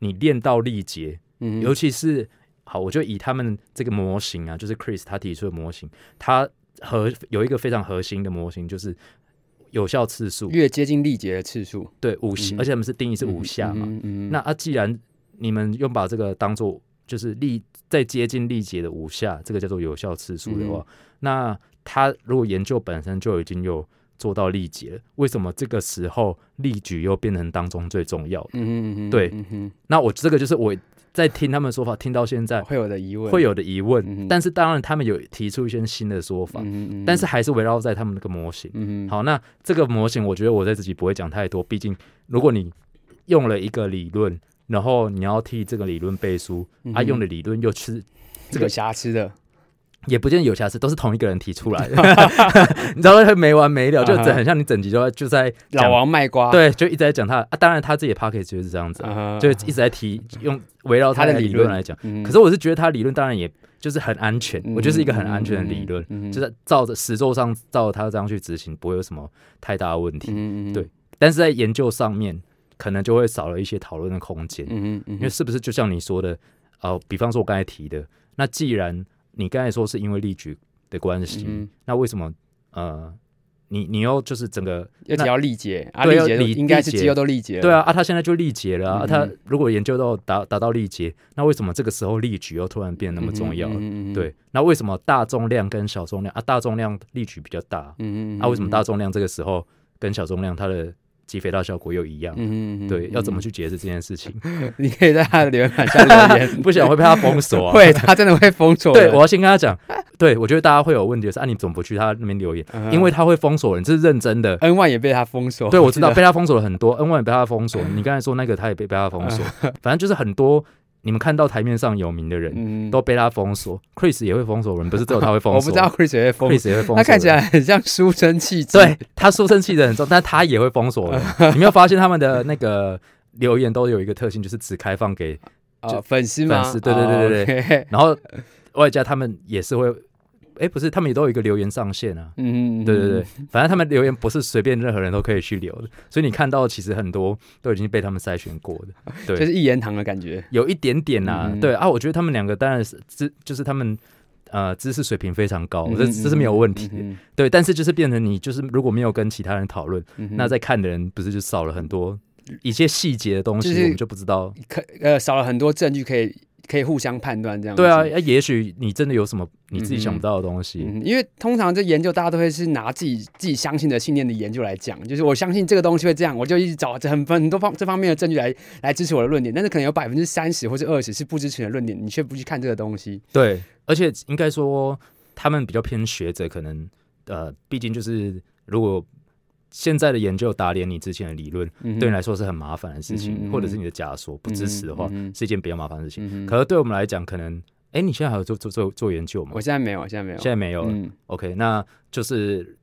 你练到力竭，嗯尤其是好，我就以他们这个模型啊，就是 Chris 他提出的模型，他核有一个非常核心的模型，就是有效次数，越接近力竭的次数。对五下，嗯。而且他们是定义是五下嘛。嗯嗯那啊，既然你们用把这个当做就是力再接近力竭的五下，这个叫做有效次数的话，嗯。那他如果研究本身就已经有做到力竭了，为什么这个时候力举又变成当中最重要的？对。那我这个就是我在听他们说法，听到现在会有的疑问。会有的疑问，嗯但是当然他们有提出一些新的说法，但是还是围绕在他们那个模型。嗯好，那这个模型，我觉得我在自己不会讲太多，毕竟如果你用了一个理论，然后你要替这个理论背书，他，用的理论又是这个瑕疵的也不见得有瑕疵，都是同一个人提出来的，你知道会没完没了，就很像你整集就在就在老，王卖瓜，对，就一直在讲他啊，当然他自己的 p o c k e t 就是这样子就一直在提用围绕他的理论。来讲，可是我是觉得他理论当然也就是很安全，嗯。我觉得是一个很安全的理论，嗯。就是照着实作上照着他这样去执行，不会有什么太大的问题。对。但是在研究上面，可能就会少了一些讨论的空间，嗯嗯因为是不是就像你说的，呃，比方说我刚才提的，那既然你刚才说是因为力举的关系，嗯那为什么呃，你你又就是整个要只要力竭啊，对应该是肌肉都力竭了，对啊啊，他现在就力竭了啊，嗯啊他如果研究到达达到力竭，那为什么这个时候力举又突然变得那么重要对，那为什么大重量跟小重量啊，大重量力举比较大，嗯嗯，啊，为什么大重量这个时候跟小重量它的肌肥大效果又一样？嗯哼嗯哼，对，要怎么去？解释这件事情？你可以在他的留言板下留言，不想会被他封锁啊。会，他真的会封锁的。对，我要先跟他讲，对我觉得大家会有问题的是啊，你怎么不去他那边留言？嗯因为他会封锁人，这是认真的。N One 也被他封锁。对，我知道被他封锁了很多，N 万也被他封锁。你刚才说那个，他也被被他封锁。反正就是很多你们看到台面上有名的人嗯，都被他封锁，Chris 也会封锁人，不是 只有他会封锁。我不知道 Chris 也会封，Chris 也会封锁。他看起来很像书生气质。对他书生气的很重，但他也会封锁人。你没有发现他们的那个留言都有一个特性，就是只开放给，哦，粉丝吗？粉丝对对对对对对。然后外加他们也是会，哎，不是，他们也都有一个留言上限啊。嗯，对对对，反正他们留言不是随便任何人都可以去留的，所以你看到其实很多都已经被他们筛选过的，对，就是一言堂的感觉。有一点点呐、嗯对啊，我觉得他们两个当然是知，就是他们呃知识水平非常高，嗯这这是没有问题的，嗯对，但是就是变成你就是如果没有跟其他人讨论，嗯那在看的人不是就少了很多一些细节的东西，我们就不知道。可呃少了很多证据可以可以互相判断这样子。对啊，哎也许你真的有什么你自己想不到的东西，嗯，因为通常这研究大家都会是拿自己自己相信的信念的研究来讲，就是我相信这个东西会这样，我就一直找很很多方这方面的证据来来支持我的论点，但是可能有百分之三十或者二十是不支持你的论点，你却不去看这个东西。对，而且应该说他们比较偏学者，可能呃，毕竟就是如果现在的研究打脸你之前的理论，嗯对你来说是很麻烦的事情，或者是你的假说不支持的话，嗯是一件比较麻烦的事情。可是对我们来讲，可能哎，你现在还有做做做做研究吗我？现在没有，现在没有，现在没有了。嗯，OK，那就是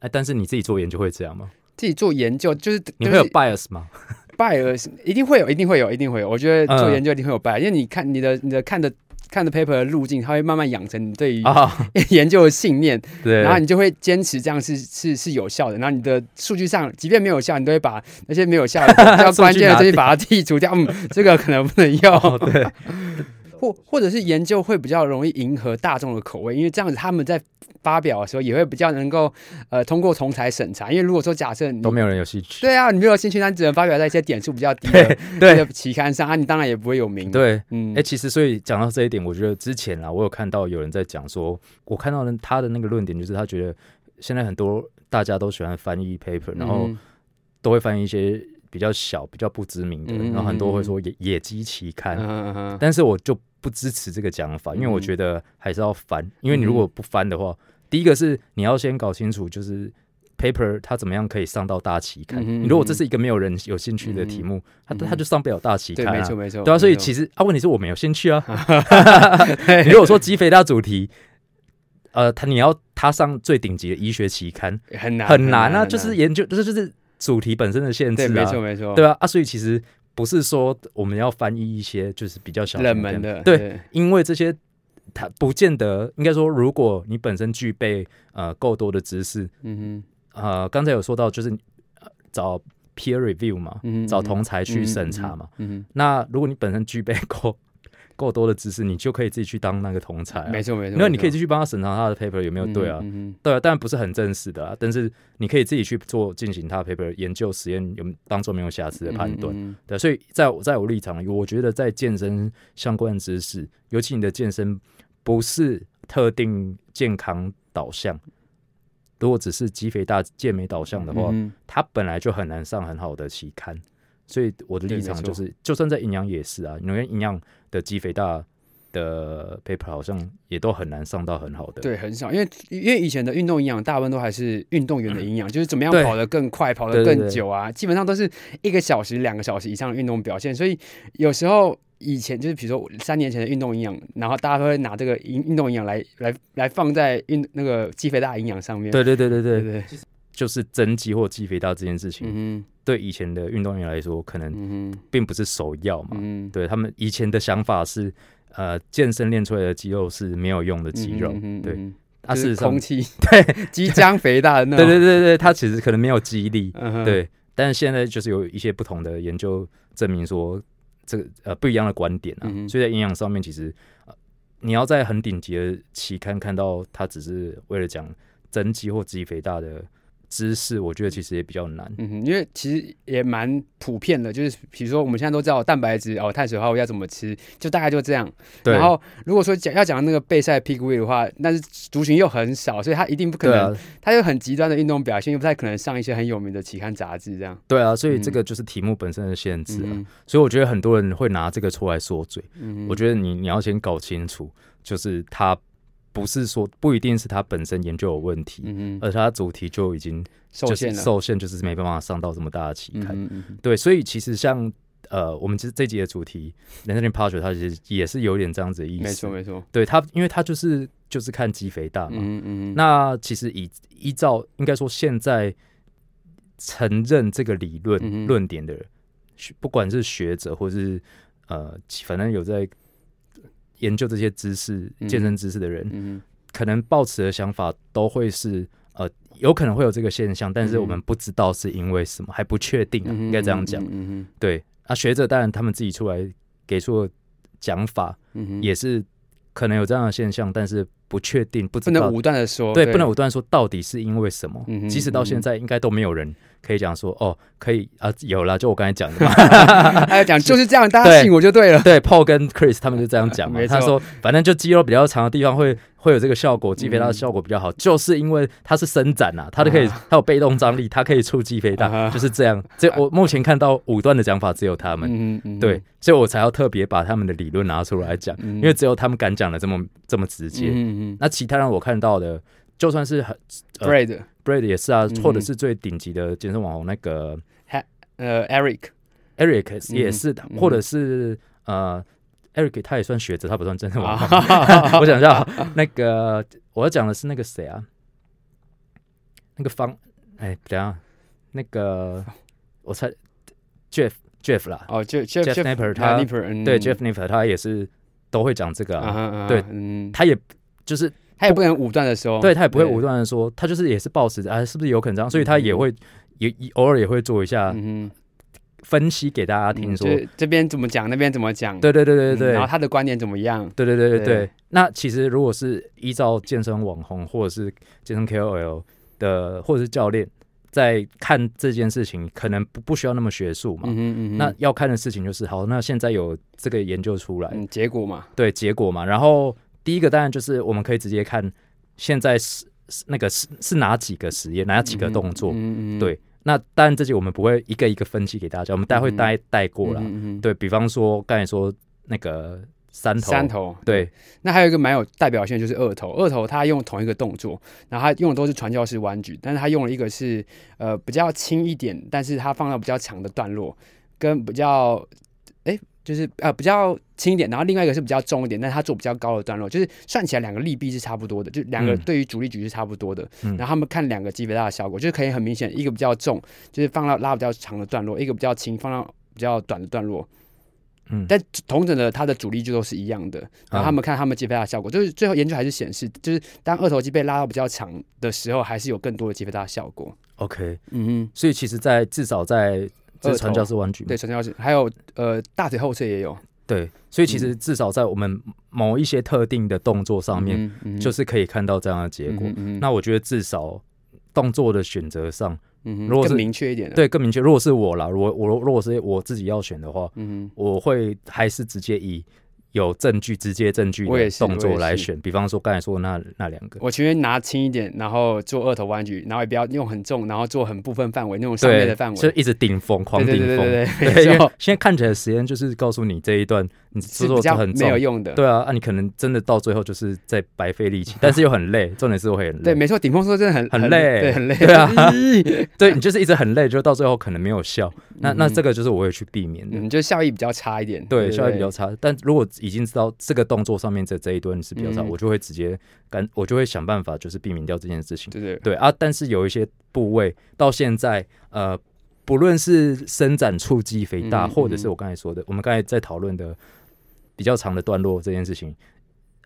哎，但是你自己做研究会这样吗？自己做研究就是你会有 bias 吗？拜尔一定会有，一定会有，一定会有。我觉得做嗯研究一定会有拜，因为你看你的你的看的看的 paper 的路径，它会慢慢养成你对于啊，研究的信念，对，然后你就会坚持这样是是是有效的。然后你的数据上，即便没有效，你都会把 那些没有效的比较 关键的东西把它剔除掉。嗯，这个可能不能用。哦对，或或者是研究会比较容易迎合大众的口味，因为这样子他们在发表的时候也会比较能够呃通过同才审查。因为如果说假设你都没有人有兴趣。对啊，你没有兴趣，那只能发表在一些点数比较低的 对的期刊上啊，你当然也不会有名。，对，嗯哎、，其实所以讲到这一点，我觉得之前啊，我有看到有人在讲说，我看到的他的那个论点就是，他觉得现在很多大家都喜欢翻译 paper，然后嗯都会翻译一些比较小、比较不知名的，嗯然后很多会说野野鸡期刊，嗯嗯嗯但是我就不支持这个讲法，因为我嗯觉得还是要翻，因为你如果不翻的话，第一个是你要先搞清楚，就是 paper 它怎么样可以上到大期刊。嗯你如果这是一个没有人有兴趣的题目，它它就上不了大期，刊啊没错。没错，对啊，所以其实啊，问题是我没有兴趣啊。你如果说鸡肥大主题，呃，他你要他上最顶级的医学期刊很难很难啊，就是研究，就是就是主题本身的限制对，啊。没错没错，对啊，啊，所以其实不是说我们要翻译一些就是比较小冷门的，对，因为这些它不见得，应该说，如果你本身具备呃够多的知识，嗯呃，刚才有说到就是呃找 peer review 嘛，哼，嗯哼。找同才去审查嘛。，嗯哼。那如果你本身具备够够多的知识，你就可以自己去当那个同才、没。错没错，因为你可以继续帮他审查他的 paper 有没有对啊？对啊，当然不是很正式的啊，但是你可以自己去做进行他的 paper 研究实验有当做没有瑕疵的判断。，嗯对，所以在我在我立场，我觉得在健身相关的知识，尤其你的健身不是特定健康导向，如果只是肌肥大健美导向的话，嗯它本来就很难上很好的期刊。所以我的立场就是，就算在营养也是啊，因为营养的肌肥大的 paper 好像也都很难上到很好的。对，很少，因为因为以前的运动营养大部分都还是运动员的营养，就是怎么样跑得更快、跑得更久啊，基本上都是一个小时、两个小时以上的运动表现。所以有时候以前就是比如说三年前的运动营养，然后大家都会拿这个运运动营养来来来放在运那个肌肥大营养上面。对对对对对，对对，就是增肌或肌肥大这件事情，嗯对以前的运动员来说，可能并不是首要嘛。嗯，对他们以前的想法是，呃，健身练出来的肌肉是没有用的肌肉。对，它啊，是空，气，对，即将肥大的那对种。对对对，它其实可能没有肌力。嗯，对，但是现在就是有一些不同的研究证明说，这个呃不一样的观点啊。嗯所以在营养上面，其实、呃、你要在很顶级的期刊看到它只是为了讲增肌或肌肥大的知识，我觉得其实也比较难。嗯哼，因为其实也蛮普遍的，就是比如说我们现在都知道蛋白质哦、碳水化合物要怎么吃，就大概就这样。对，然后如果说讲要讲那个备赛 peak weight 的话，但是族群又很少，所以他一定不可能，他有很极端的运动表现，又不太可能上一些很有名的期刊杂志这样。对啊，所以这嗯个就是题目本身的限制啊。嗯所以我觉得很多人会拿这个出来说嘴。嗯我觉得你你要先搞清楚，就是它不是说不一定是他本身研究有问题，而它主题就已经受限了。受限，就是没办法上到这么大的期嗯刊。嗯嗯哼对，所以其实像呃，我们这这集的主题《人生的 p a s t 它其实也是有点这样子的意思。没错没错。对它，因为它就是就是看肌肥大嘛。嗯嗯嗯，那其实以依照应该说现在承认这个理论、论点的人，学不管是学者或是呃，反正有在研究这些知识、嗯健身知识的人，嗯可能抱持的想法都会是呃，有可能会有这个现象，但是嗯我们不知道是因为什么，还不确定啊，哼，应该这样讲。嗯对啊，学者当然他们自己出来给出的讲法，嗯，也是可能有这样的现象，但是不确定，不知道不能武断的说，对，不能武断说到底是因为什么。嗯即使到现在，应该都没有人可以讲说，哦，可以啊，有了，就我刚才讲的嘛。还有讲就是这样，大家信我就对了。对，Paul 跟 Chris 他们就这样讲嘛。他说，反正就肌肉比较长的地方会会有这个效果，肌肥大的效果比较好，就是因为它是伸展啊，它就可以，它有被动张力，它可以促肌肥大，啊就是这样。这我目前看到五段的讲法只有他们，嗯嗯，对，所以我才要特别把他们的理论拿出来讲，嗯，因为只有他们敢讲的这么这么直接。嗯嗯那其他人我看到的，就算是很嗯，Brad，Brad 也是啊，嗯或者是最顶级的健身网红那个呃，Eric，Eric 嗯也是的，嗯或者是呃 Eric 他也算学者，他不算健身网红。啊，我想一下，那个我要讲的是那个谁啊？那个方，哎，等下，那个我猜 Jeff Jeff 啦，哦，Jeff Jeff Napper，他 Napper，嗯。对 Jeff Nipper 他也是都会讲这个对嗯，他也就是他也不能武断的说，对他也不会武断的说，他就是也是抱持着啊，是不是有可能这样？所以他也会也也偶尔也会做一下嗯，分析给大家听，说就这边怎么讲，那边怎么讲，对对对对对，嗯然后他的观点怎么样？对对对对对对。那其实如果是依照健身网红或者是健身 KOL 的，或者是教练在看这件事情，可能不不需要那么学术嘛。嗯哼嗯，那要看的事情就是，好，那现在有这个研究出来，嗯结果嘛，对结果嘛。然后第一个当然就是我们可以直接看现在是是那个是是哪几个实验，哪几个动作。嗯嗯嗯对那当然这些我们不会一个一个分析给大家，我们待会嗯哼带带过啦。嗯嗯嗯对比方说刚才说那个三头，三头对，那还有一个蛮有代表性的就是二头，二头他用同一个动作，然后他用的都是传教士弯举，但是他用了一个是呃比较轻一点，但是他放到比较长的段落，跟比较哎就是呃比较轻一点，然后另外一个是比较重一点，但是他做比较高的段落，就是算起来两个利弊是差不多的，就两个嗯。对于主力局是差不多的，嗯。然后他们看两个肌肥大的效果，就是可以很明显，一个比较重，就是放到拉比较长的段落，一个比较轻，放到比较短的段落，嗯，但同等的，它的主力就都是一样的。然后他们看他们击飞大的效果，就是最后研究还是显示，就是当二头肌被拉到比较长的时候，还是有更多的击飞大的效果。OK，嗯哼，所以其实在，至少在这是传教士弯举，对，传教士还有呃大腿后侧也有。对，所以其实至少在我们某一些特定的动作上面，嗯嗯就是可以看到这样的结果。那我觉得至少动作的选择上，嗯如果是更明确一点的，，对更明确。如果是我啦，我我如果是我自己要选的话，嗯哼，我会还是直接以有证据、直接证据动作来选。比方说刚才说的那那两个，我情愿拿轻一点，然后做二头弯举，然后也不要用很重，然后做很部分范围那种上面的范，围，就一直顶峰，狂顶峰。对对对对，对，因为，现在看起来实验就是告诉你这一段你制作是很重没有，用的。对啊，啊你可能真的到最后就是在白费力气，但是又很累，重点是会很累。对，没错，顶峰说真的很很累对，很累，对啊 对你就是一直很累，就到最后可能没有效。那那这个就是我会去避免的。嗯，就效益比较差一点，对，效益比较差。但如果已经知道这个动作上面这这一段是比较少，嗯我就会直接干，我就会想办法就是避免掉这件事情。对对对啊，但是有一些部位到现在，呃，不论是伸展触肌肥大，或者是我刚才说的，我们刚才在讨论的比较长的段落这件事情，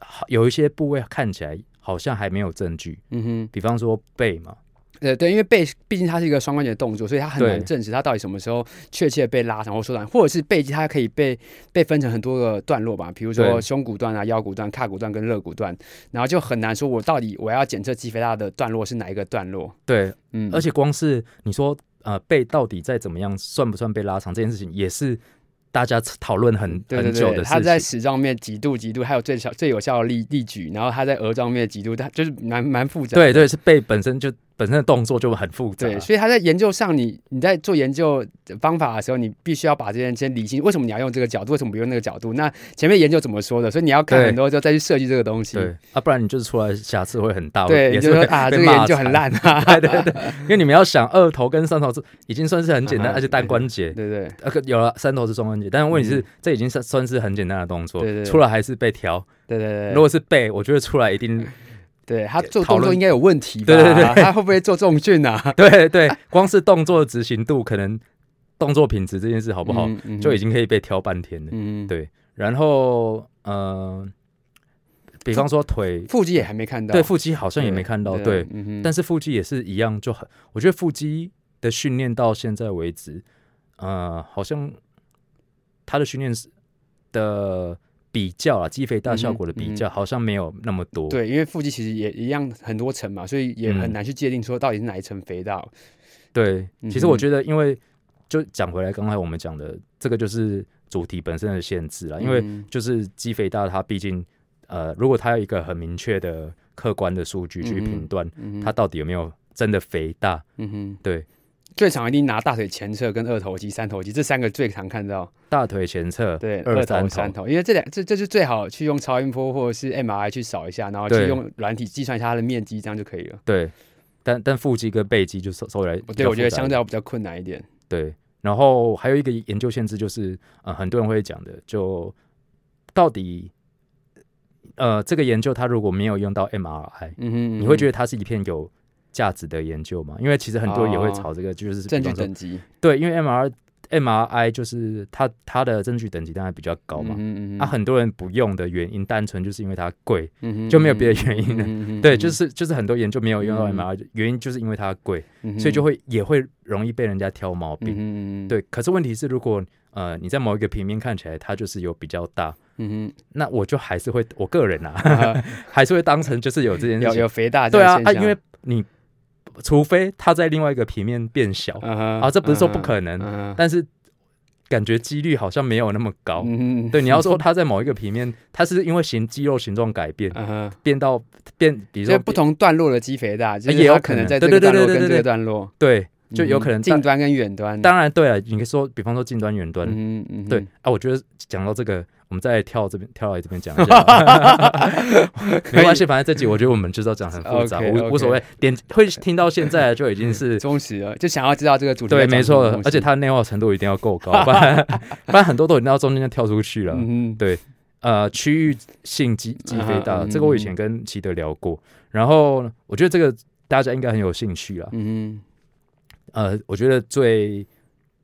好有一些部位看起来好像还没有证据，嗯哼。比方说背嘛，对对，因为背毕竟它是一个双关节的动作，所以它很难对证实它到底什么时候确切被拉长或缩短，或者是背肌它可以被被分成很多个段落吧，比如说胸骨段啊、腰骨段、胯骨段跟肋骨段，然后就很难说我到底我要检测肌肥大的段落是哪一个段落。对，嗯，而且光是你说呃背到底再怎么样算不算被拉长这件事情，也是大家讨论很很久的它在。矢状面几度几度，还有最小最有效的力力举，然后它在额状面几度，它就是蛮蛮复杂的。对对，是背本身就本身的动作就很复杂。对，所以他在研究上你，你在做研究方法的时候，你必须要把这件先理清，为什么你要用这个角度，为什么不用那个角度？那前面研究怎么说的？所以你要看很多之后再去设计这个东西。对啊，不然你就是出来瑕疵会很大，对，也是你就说啊，这个研。究很烂啊。对对对，因为你们要想二头跟三头是已经算是很简单，嗯 而且单关节，对对呃，可有了三头是双关节，但是问题是嗯这已经算算是很简单的动作对对，出来还是被调。对对对如果是背，我觉得出来一定对，他做动作应该有问题吧？对对对他会不会做重训啊？对对，光是动作的执行度，可能动作品质这件事好不好，嗯？嗯就已经可以被挑半天了。嗯，对然后呃，比方说腿，腹肌也还没看到，对腹肌好像也没看到，对，嗯哼，但是腹肌也是一样，就很，我觉得腹肌的训练到现在为止，呃，好像他的训练是的比较啊，肌肥大效果的比较，好像没有那么多。嗯对，因为腹肌其实也一样很多层嘛，所以也很嗯难去界定说到底是哪一层肥大。对，嗯其实我觉得，因为就讲回来，刚才我们讲的这个就是主题本身的限制了，因为嗯就是肌肥大，它毕竟呃，如果它有一个很明确的客观的数据去评断它到底有没有真的肥大，嗯哼，对，最常一定拿大腿前侧跟二头肌、三头肌这三个最常看到。大腿前侧，对，二头、三三头，因为这两这这是最好去用超音波或者是 MRI 去扫一下，然后去用软体计算一下它的面积，这样就可以了。对，但但腹肌跟背肌就稍稍微来对，我觉得相对要比较困难一点。对。然后还有一个研究限制就是，呃，很多人会讲的，就到底，呃，这个研究它如果没有用到 MRI，嗯哼，你会觉得得它是一片有价值的研究嘛？因为其实很多人也会哦炒这个，就是证据等级对，因为 MR MRI 就是它它的证据等级当然比较高嘛。嗯啊，很多人不用的原因，单纯就是因为它贵，嗯就没有别的原因了了对，就是就是很多研究没有用到嗯 MRI，、原因就是因为它贵，是所以就会也会容易被人家挑毛病。嗯，对，可是问题是，如果呃你在某一个平面看起来它就是有比较大，嗯那我就还是会我个人啊，哼，还是会当成就是有这件事有情。有肥大对啊啊，个现象因为你除非它在另外一个平面变小，啊这不是说不可能但是感觉几率好像没有那么高。对，你要说它在某一个平面，它是因为形肌肉形状改变，变到变，比如说不同段落的肌肥大，就是也有可能在这个段落跟这个对对对对对对段落，对，就有可能嗯近端跟远端。当然对了，你可以说，比方说近端、远端，嗯嗯对啊，我觉得讲到这个，我们再跳这边跳来这边讲一下，没关系，反正这集我觉得我们就是要讲很复杂无无所谓，点会听到现在就已经是 忠实了，就想要知道这个主题对，没错而且它的内化程度一定要够高，不然不然很多都已经到中间就跳出去了。嗯对呃，区域性机机飞大，这个我以前跟齐德聊过，然后我觉得这个大家应该很有兴趣啊。嗯呃，我觉得最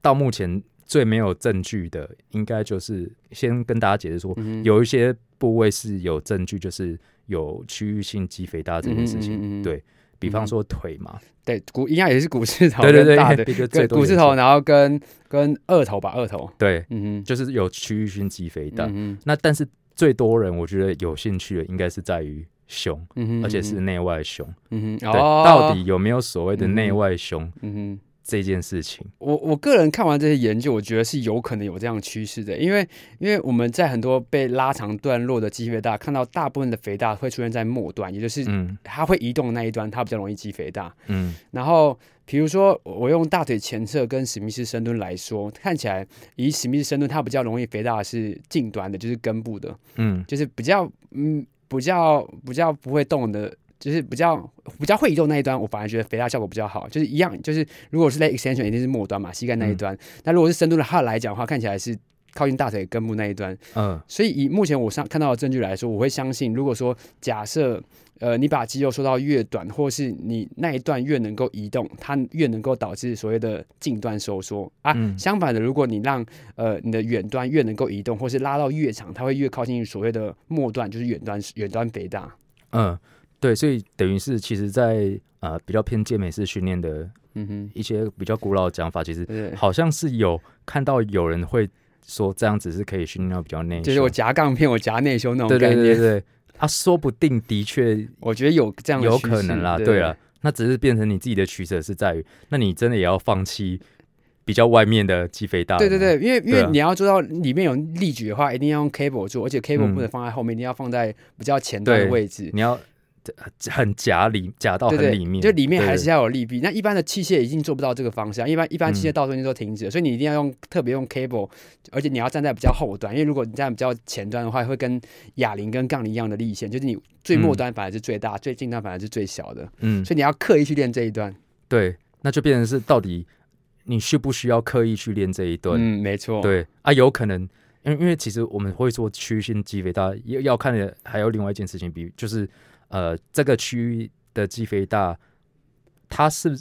到目前最没有证据的，应该就是先跟大家解释说，嗯有一些部位是有证据，就是有区域性肌肥大这件事情。对比方说腿嘛，对骨一样也是股市头对对对，跟大的 一个最多跟股市头，然后跟跟二头吧，二头，对，嗯就是有区域性肌肥大。嗯那但是最多人我觉得有兴趣的，应该是在于胸，而且是内外胸。嗯哼，对，哦，到底有没有所谓的内外胸嗯哼。这件事情？我我个人看完这些研究，我觉得是有可能有这样的趋势的，因为因为我们在很多被拉长段落的肌肥大，看到大部分的肥大会出现在末端，也就是嗯它会移动的那一端，它比较容易肌肥大。嗯然后比如说我用大腿前侧跟史密斯深蹲来说，看起来以史密斯深蹲它比较容易肥大的是近端的，就是根部的，嗯就是比较嗯比较比较不会动的。就是比较比较会移动那一端，我反而觉得肥大效果比较好。就是一样，就是如果是 leg extension 一定是末端嘛，膝盖那一端。那、如果是深度的它来讲的话，看起来是靠近大腿根部那一端。嗯所以以目前我上看到的证据来说，我会相信，如果说假设呃你把肌肉缩到越短，或是你那一段越能够移动，它越能够导致所谓的近端收缩啊。嗯相反的，如果你让呃你的远端越能够移动，或是拉到越长，它会越靠近所谓的末端，就是远端远端肥大。嗯，对，所以等于是其实在，呃比较偏健美式训练的嗯哼，一些比较古老的讲法，其实，好像是有看到有人会说这样子是可以训练到比较内胸，就是我夹杠片，我夹内修那种对概念。对对。对对，他说不定的确 我觉得有这样的有可能啦，对。对啊，那只是变成你自己的取舍是在于，那你真的也要放弃比较外面的肌肥大，对对，对，因为因为你要做到里面有力矩的话，一定要用 cable 做，而且 cable 嗯。不能放在后面，一定要放在比较前端的位置。你要很夹里夹到很里面，就里面对还是要有利弊。那一般的器械已经做不到这个方向，一般一般器械嗯到中间都停止了，所以你一定要用特别用 cable，而且你要站在比较后端，因为如果你站在比较前端的话，会跟哑铃跟杠铃一样的力线，就是你最末嗯端反而是最大，最近端反而是最小的，嗯，所以你要刻意去练这一段。对，那就变成是到底你需不需要刻意去练这一段？嗯，没错。对啊，有可能，因为因为其实我们会做区域性肌肥大，要要看的还有另外一件事情，比就是呃这个区域的肌肥大，它是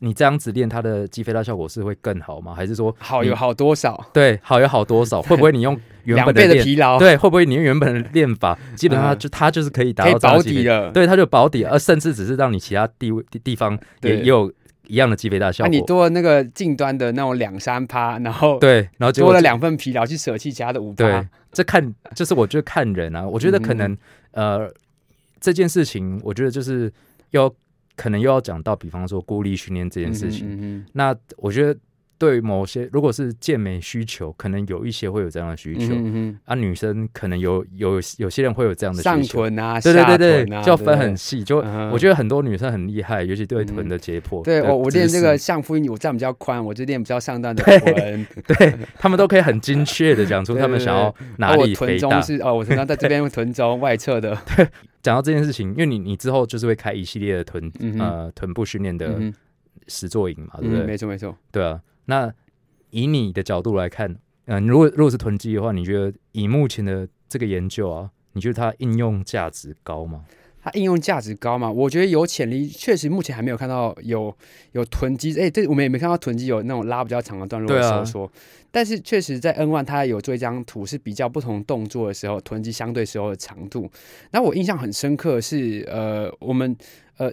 你这样子练，它的肌肥大效果是会更好吗？还是说好有好多少？对好有好多少？会不会你用原两倍本的疲劳，对，会不会你用原本的练法，基本上就它就是可以达到保底了。对，它就保底，而甚至只是让你其他地位地地方也也有一样的肌肥大效果那、果。你多了那个近端的那种两三趴，然后对，然后就多了两份疲劳去舍弃其他的五对趴。，这看就是我觉得看人啊，我觉得可能、呃这件事情，我觉得就是要可能又要讲到，比方说孤立训练这件事情。那我觉得对某些如果是健美需求，可能有一些会有这样的需嗯求、啊，女生可能有有有些人会有这样的需求。上臀啊，对对对下对臀啊，就要分很细，就、嗯我觉得很多女生很厉害，尤其对臀嗯的解剖。对我我练这个姿相扑，我站比较宽，我就练比较上段的 臀。势，对他们都可以很精确的讲出他们想要哪里肥大。臀中是哦，我常常在这边 臀中外侧的。讲到这件事情，因为你你之后就是会开一系列的臀、嗯呃臀部训练的实作营嘛，对不对？嗯，没错没错。对啊，那以你的角度来看，嗯、如果如果是臀肌的话，你觉得以目前的这个研究啊，你觉得它应用价值高吗？它应用价值高嘛？我觉得有潜力，确实目前还没有看到有有囤积，哎、这我们也没看到囤积有那种拉比较长的段落的收缩。但是确实在 N one 它有做一张图，是比较不同动作的时候囤积相对时候的长度。那我印象很深刻是，呃，我们呃，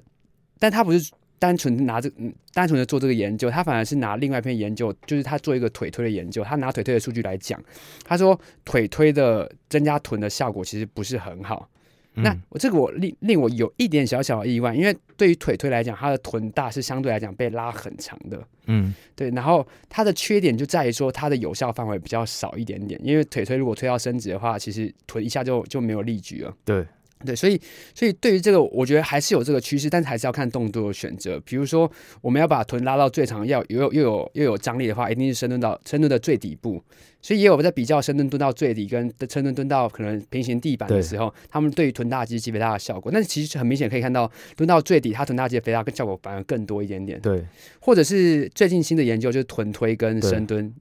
但他不是。单纯拿这嗯单纯的做这个研究，他反而是拿另外一篇研究，就是他做一个腿推的研究，他拿腿推的数据来讲，他说腿推的增加臀的效果其实不是很好。那嗯我这个我令令我有一点小小的意外，因为对于腿推来讲，它的臀大是相对来讲被拉很长的，嗯对。然后它的缺点就在于说它的有效范围比较少一点点，因为腿推如果推到伸直的话，其实臀一下就就没有力矩了。对，对，所以所以对于这个，我觉得还是有这个趋势，但是还是要看动作的选择。比如说，我们要把臀拉到最长，要又有又有又有张力的话，一定是深蹲到深蹲的最底部。所以也有在比较深蹲蹲到最底跟深蹲蹲到可能平行地板的时候，他们对于臀大肌肌肥大的效果。但是其实很明显可以看到，蹲到最底，它臀大肌肥大跟效果反而更多一点点。对，或者是最近新的研究就是臀推跟深蹲。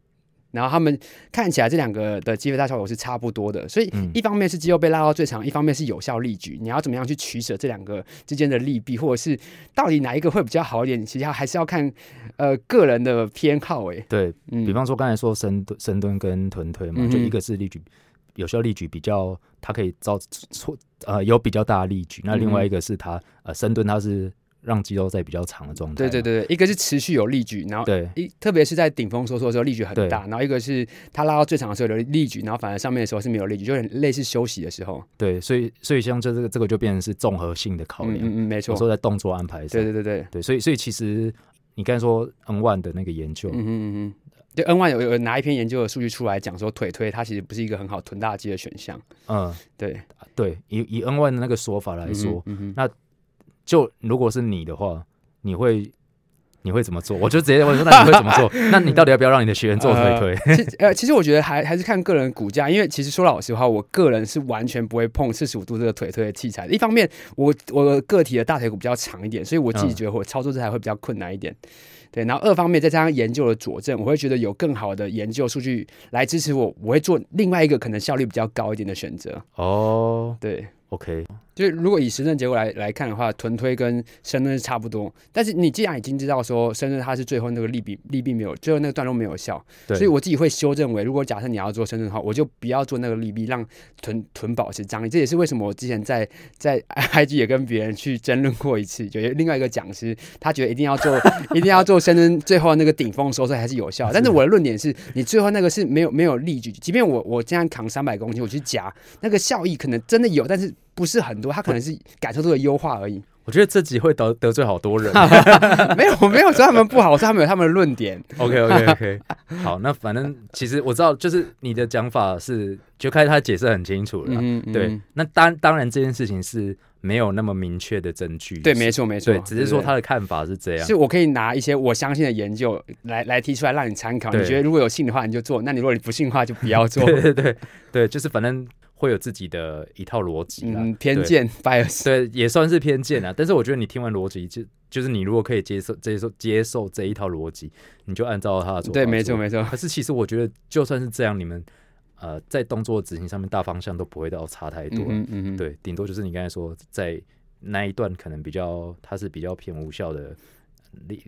然后他们看起来这两个的肌肥大效果是差不多的，所以一方面是肌肉被拉到最长，一方面是有效力矩。你要怎么样去取舍这两个之间的利弊，或者是到底哪一个会比较好一点？其实还是要看呃个人的偏好。哎，对比方说刚才说深蹲、深蹲跟臀推嘛，就一个是力举有效力举比较，它可以造出呃有比较大的力举，那另外一个是它呃深蹲它是。让肌肉在比较长的状态。对对对一个是持续有力举，然后对一特别是在顶峰收缩的时候力举很大，然后一个是它拉到最长的时候有力举，然后反而上面的时候是没有力举，就很类似休息的时候。对，所以所以像这这个这个就变成是综合性的考量。嗯嗯，没错。说在动作安排上。对对对对对，所以所以其实你刚才说 N one 的那个研究，嗯嗯嗯，对 N one 有有拿一篇研究的数据出来讲说腿推它其实不是一个很好臀大肌的选项。嗯，对对，以以 N one 的那个说法来说，那就如果是你的话。你会你会怎么做？我就直接问说，那你会怎么做？那你到底要不要让你的学员做腿推？其呃，其实我觉得还还是看个人骨架，因为其实说老实话，我个人是完全不会碰四十五度这个腿推的器材。一方面，我我个体的大腿骨比较长一点，所以我自己觉得我操作这台会比较困难一点。对，然后二方面再加上研究的佐证，我会觉得有更好的研究数据来支持我，我会做另外一个可能效率比较高一点的选择。哦，对，OK。就是如果以实证结果来来看的话，臀推跟深蹲是差不多。但是你既然已经知道说深蹲它是最后那个力比力比没有，最后那个段落没有效，所以我自己会修正为，如果假设你要做深蹲的话，我就不要做那个力比，让臀臀保持张力。这也是为什么我之前在在 IG 也跟别人去争论过一次，就另外一个讲师他觉得一定要做 一定要做深蹲，最后那个顶峰收缩还是有效。但是我的论点是你最后那个是没有没有力矩，即便我我这样扛三百公斤我去夹，那个效益可能真的有，但是。不是很多，他可能是感受度的优化而已。我觉得这集会得得罪好多人。没有，我没有说他们不好，我说他们有他们的论点。OK，OK，OK。好，那反正其实我知道，就是你的讲法是，就开始他解释很清楚了。嗯嗯。对，那当当然这件事情是没有那么明确的证据。对，没错，没错。对，只是说他的看法是这样。是我可以拿一些我相信的研究来来提出来让你参考。你觉得如果有信的话，你就做；那你如果你不信的话，就不要做。对对对对，就是反正。会有自己的一套逻辑嗯，偏见，bias，对，也算是偏见啊。但是我觉得你听完逻辑，就就是你如果可以接受、接受、接受这一套逻辑，你就按照他的做。对，没错，没错。可是其实我觉得，就算是这样，你们呃在动作执行上面大方向都不会到差太多。嗯嗯嗯。对，顶多就是你刚才说在那一段可能比较，它是比较偏无效的。力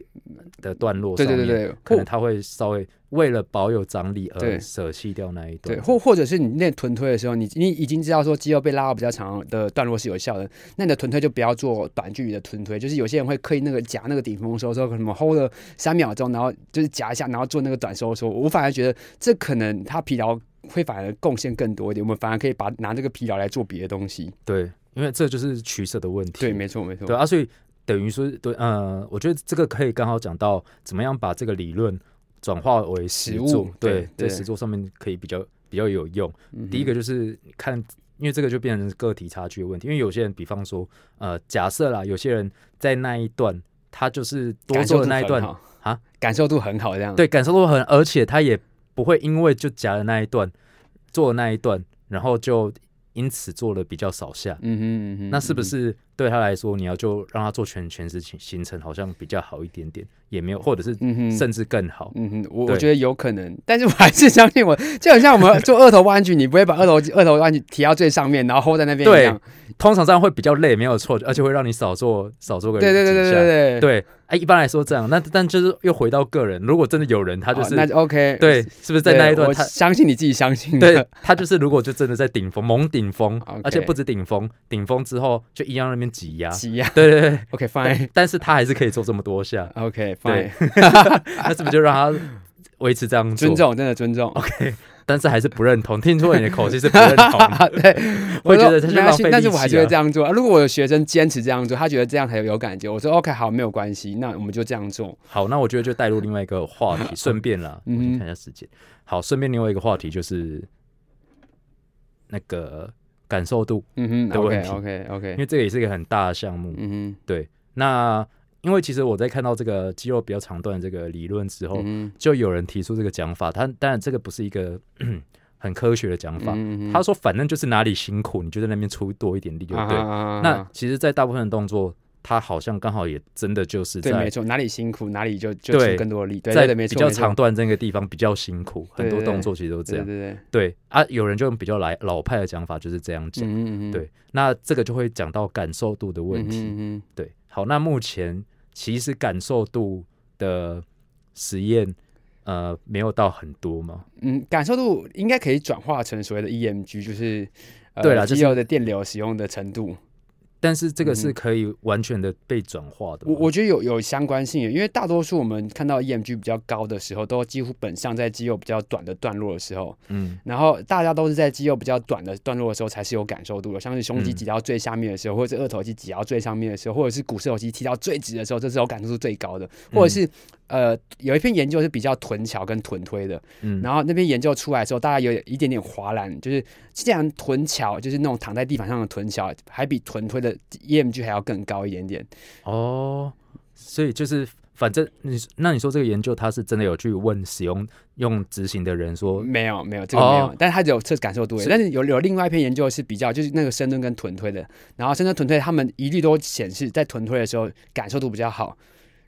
的段落上面，可能他会稍微为了保有张力而舍弃掉那一段。对，或或者是你练臀推的时候，你你已经知道说肌肉被拉到比较长的段落是有效的，那你的臀推就不要做短距离的臀推。就是有些人会刻意那个夹那个顶峰收缩，可能 hold 了三秒钟，然后就是夹一下，然后做那个短收缩。我反而觉得这可能他疲劳会反而贡献更多一点。我们反而可以把拿这个疲劳来做别的东西。对，因为这就是取舍的问题。对，没错，没错。对啊，所以。等于说，对，呃，我觉得这个可以刚好讲到怎么样把这个理论转化为实物，对，在实作上面可以比较比较有用。第一个就是看，因为这个就变成个体差距的问题。因为有些人，比方说，呃，假设啦，有些人在那一段，他就是多做的那一段啊，感受度很好，这样。对，感受度很，而且他也不会因为就夹的那一段，做的那一段，然后就因此做了比较少下。嗯哼嗯哼，那是不是？对他来说，你要就让他做全全时行行程，好像比较好一点点，也没有，或者是甚至更好。嗯哼，我我觉得有可能，但是我还是相信我，就很像我们做二头弯举，你不会把二头二头弯举提到最上面，然后 hold 在那边一样。通常这样会比较累，没有错，而且会让你少做少做个对对对对对对对。哎，一般来说这样，那但就是又回到个人，如果真的有人他就是那就 OK，对，是不是在那一段？他相信你自己相信。对他就是如果就真的在顶峰猛顶峰，而且不止顶峰，顶峰之后就一样那边挤压挤压。对对对，OK fine，但是他还是可以做这么多下，OK fine，那是不是就让他维持这样尊重，真的尊重，OK，但是还是不认同，听出你的口气是不认同，对，我觉得这是浪费但是我还是会这样做。如果我的学生坚持这样做，他觉得这样才有有感觉，我说 OK 好，没有关系，那我们就这样做。好，那我觉得就带入另外一个话题，顺便啦，看一下时间。好，顺便另外一个话题就是那个。感受度，嗯哼，OK 的问题 OK OK，因为这个也是一个很大的项目。嗯哼对，那因为其实我在看到这个肌肉比较长段的这个理论之后，嗯就有人提出这个讲法，他当然这个不是一个很科学的讲法。嗯他说，反正就是哪里辛苦，你就在那边出多一点力就对。那那其实，在大部分的动作，他好像刚好也真的就是对，在没错，哪里辛苦哪里就就出更多的力，对在比较长段这个地方比较辛苦，很多对对动作其实都这样。对对对，对啊，有人就用比较来老派的讲法，就是这样讲。嗯嗯嗯，对，那这个就会讲到感受度的问题。对，好，那目前其实感受度的实验，呃，没有到很多嘛。嗯，感受度应该可以转化成所谓的 EMG，就是呃对了就是肌肉的电流使用的程度。但是这个是嗯可以完全的被转化的。我我觉得有有相关性，因为大多数我们看到 EMG 比较高的时候，都几乎本上在肌肉比较短的段落的时候，嗯然后大家都是在肌肉比较短的段落的时候才是有感受度的，像是胸肌嗯挤到最下面的时候，或者是二头肌挤到最上面的时候，或者是股四头肌提到最直的时候，这是有感受度最高的，或者是。呃，有一篇研究是比较臀桥跟臀推的，嗯，然后那边研究出来的时候，大家有一点点滑栏，就是既然臀桥就是那种躺在地板上的臀桥，还比臀推的 EMG 还要更高一点点。哦，所以就是反正你那你说这个研究，他是真的有去问使用用执行的人说，没有没有这个没有，哦但是他只有测感受度而已。是但是有有另外一篇研究是比较，就是那个深蹲跟臀推的，然后深蹲臀推他们一律都显示在臀推的时候感受度比较好。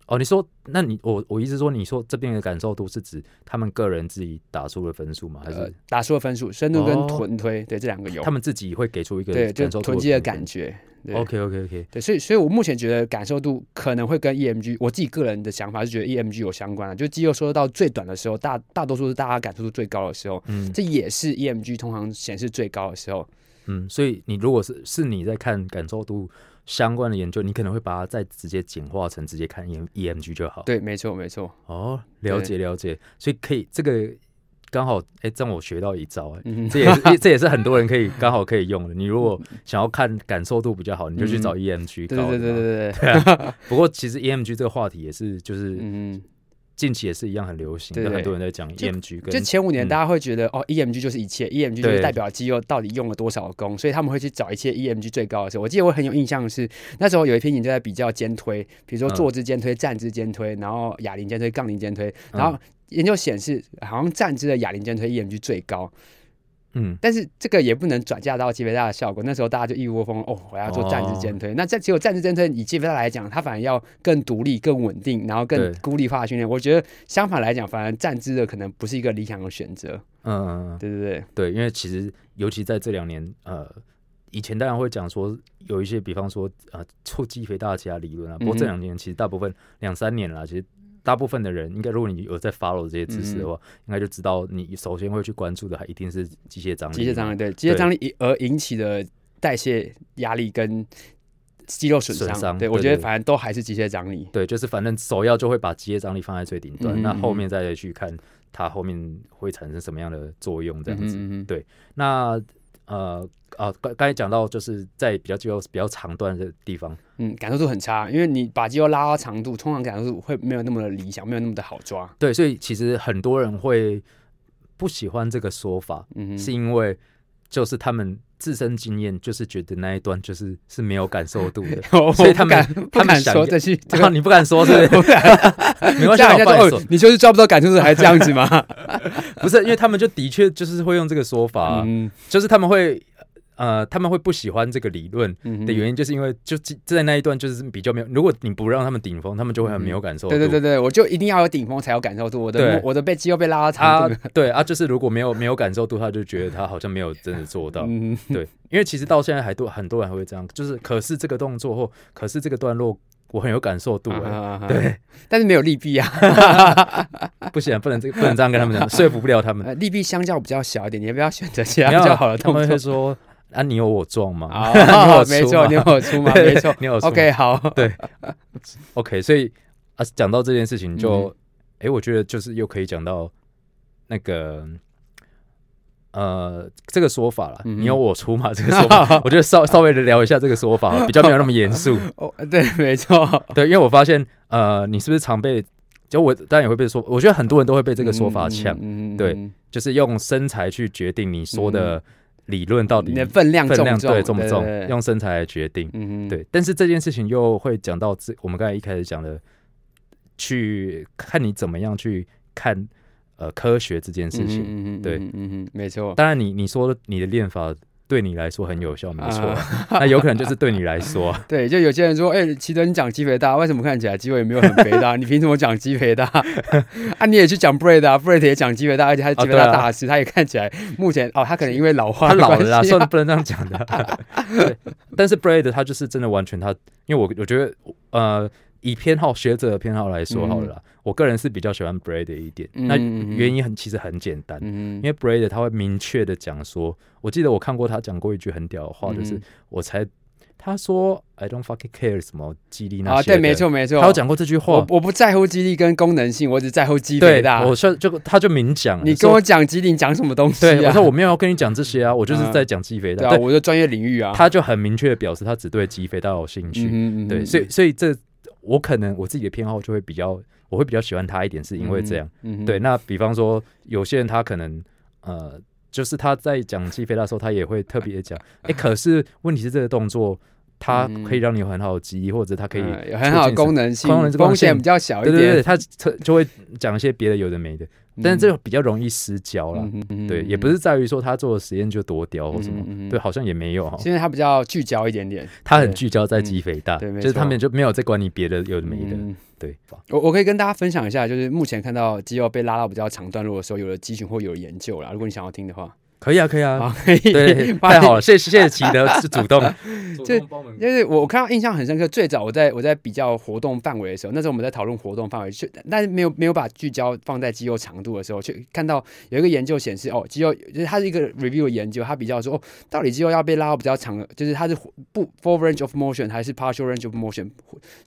哦，你说，那你我我意思说，你说这边的感受度是指他们个人自己打出的分数吗？还呃是，打出的分数，深度跟哦臀推，对这两个有他，们自己会给出一个对，就臀肌的感觉。对 OK OK OK，对，所以所以我目前觉得感受度可能会跟 EMG，我自己个人的想法是觉得 EMG 有相关的，就肌肉收到最短的时候，大大多数是大家感受度最高的时候，嗯这也是 EMG 通常显示最高的时候。嗯，所以你如果是是你在看感受度相关的研究，你可能会把它再直接简化成直接看 E EMG 就好。对，没错没错。哦，了解了解，所以可以这个刚好哎，让我学到一招哎。嗯，这也是这也是很多人可以刚好可以用的。你如果想要看感受度比较好，你就去找高的嘛。对对对对对，对啊。不过其实 EMG 这个话题也是，就是嗯。近期也是一样很流行，对。很多人在讲 EMG 跟就前五年，嗯。大家会觉得、哦，EMG 就是一切，EMG 就是代表肌肉到底用了多少功，所以他们会去找一切 EMG 最高的时候。我记得我很有印象的是，那时候有一篇研究在比较肩推，比如说嗯。坐姿肩推、站姿肩推，然后哑铃肩推、杠铃肩推，嗯。然后研究显示，好像站姿的哑铃肩推 EMG 最高，嗯但是这个也不能转嫁到肌肥大的效果。那时候大家就一窝蜂哦，我要做站姿肩推。那这只有站姿肩推，以肌肥大来讲，它反而要更独立、更稳定，然后更孤立化的训练。我觉得相反来讲，反而站姿的可能不是一个理想的选择。嗯嗯嗯，对对对，对，因为其实尤其在这两年，呃，以前当然会讲说有一些，比方说呃促肌肥大的其他理论啊，不过这两年其实大部分两三年啦，其实。大部分的人应该，如果你有在 follow 这些知识的话，应该就知道你首先会去关注的，还一定是机械张力。机械张力对机械张力引而引起的代谢压力跟肌肉损伤，伤对我觉得反正都还是机械张力。对，就是反正首要就会把机械张力放在最顶端，那后嗯面再去看它后面会产生什么样的作用，这样子。对那呃啊，刚刚才讲到就是在比较肌肉比较长段的地方，嗯，感受度很差，因为你把肌肉拉到长度，通常感受度会没有那么的理想，没有那么的好抓。对，所以其实很多人会不喜欢这个说法，嗯，是因为就是他们自身经验就是觉得那一段就是是没有感受度的，所以他们不敢不敢他们想说这些，这然后 你不敢说是。没关系，你就是抓不到感受度，还这样子吗？不是，因为他们就的确就是会用这个说法就是他们会呃，他们会不喜欢这个理论嗯的原因，就是因为就这在那一段就是比较没有，如果你不让他们顶峰，他们就会很没有感受度。对对对对，我就一定要有顶峰才有感受度，我对的我的被肌肉被拉长度。，对啊，就是如果没有没有感受度，他就觉得他好像没有真的做到。嗯，对，因为其实到现在还多很多人还会这样，就是可是这个动作或可是这个段落我很有感受度、欸，啊，对，但是没有利弊啊，不行，不能这个不能这样跟他们讲，说服不了他们。呃利弊相较比较小一点，你要不要选择其他你要比较好的他们会？说啊，你有我壮吗？啊 你有我，没错，你有我出吗，没错。你有 OK，好，对 OK，所以啊，讲到这件事情就，嗯哎、我觉得就是又可以讲到那个呃这个说法了，嗯你有我出嘛？这个说法，我觉得稍稍微的聊一下这个说法，比较没有那么严肃。哦，对，没错。对，因为我发现呃，你是不是常被就我当然也会被说，我觉得很多人都会被这个说法呛，嗯对就是用身材去决定你说的理论到底你的分量？对重不重对，用身材来决定。对，但是这件事情又会讲到这，我们刚才一开始讲的，去看你怎么样去看呃科学这件事情。嗯嗯对嗯嗯，没错。当然你，你说你的练法对你来说很有效，没错，啊那有可能就是对你来说，对，就有些人说，哎、奇德你讲鸡肥大，为什么看起来肌肉也没有很肥大？你凭什么讲鸡肥大？啊，你也去讲 Braid 啊，Braid 也讲鸡肥大，而且他是肌肥大大师，他也看起来目前哦，他可能因为老化他老了啦，系算了，不能这样讲的。对，但是 Braid 他就是真的完全他，因为我我觉得呃，以偏好学者的偏好来说好了啦，我个人是比较喜欢 Braid 一点。那原因很其实很简单，嗯因为 Braid 他会明确的讲说，我记得我看过他讲过一句很屌的话，就是嗯我才他说 I don't fucking care 什么激励那啊，些啊对，没错没错，他有讲过这句话我，我不在乎肌力跟功能性，我只在乎肌对肥，大。我说就他就明讲，你跟我讲肌力，你讲什么东西、啊？对我说我没有要跟你讲这些啊，我就是嗯在讲肌肥大，对啊，我的专业领域啊。他就很明确的表示他只对肌肥大有兴趣，嗯哼嗯哼对，所以所以这我可能我自己的偏好就会比较，我会比较喜欢他一点，是因为这样。，对，，那比方说有些人他可能呃，就是他在讲肌肥大的时候，他也会特别讲，哎、可是问题是这个动作它嗯可以让你有很好的记忆，或者它可以嗯有很好的功能性，功能功能性风险比较小一点。对对对，他特就会讲一些别的有的没的，但是这个比较容易失焦啦。对，也不是在于说他做的实验就多屌或什么，对，好像也没有哈。现在他比较聚焦一点点。他很聚焦在嗯肌肥大，对就是他们就没有在管你别的有的没的，嗯对。我我可以跟大家分享一下，就是目前看到肌肉被拉到比较长段落的时候，有了肌群或有了研究啦。如果你想要听的话，可以啊，可以啊，好，可以，对，太好了，谢谢谢谢奇德是主动，这就是我我看到印象很深刻，最早我在我在比较活动范围的时候，那时候我们在讨论活动范围，就但是没有没有把聚焦放在肌肉长度的时候，去看到有一个研究显示，哦，肌肉就是它是一个 review 的研究，它比较说，哦，到底肌肉要被拉到比较长的，就是它是不 full range of motion 还是 partial range of motion，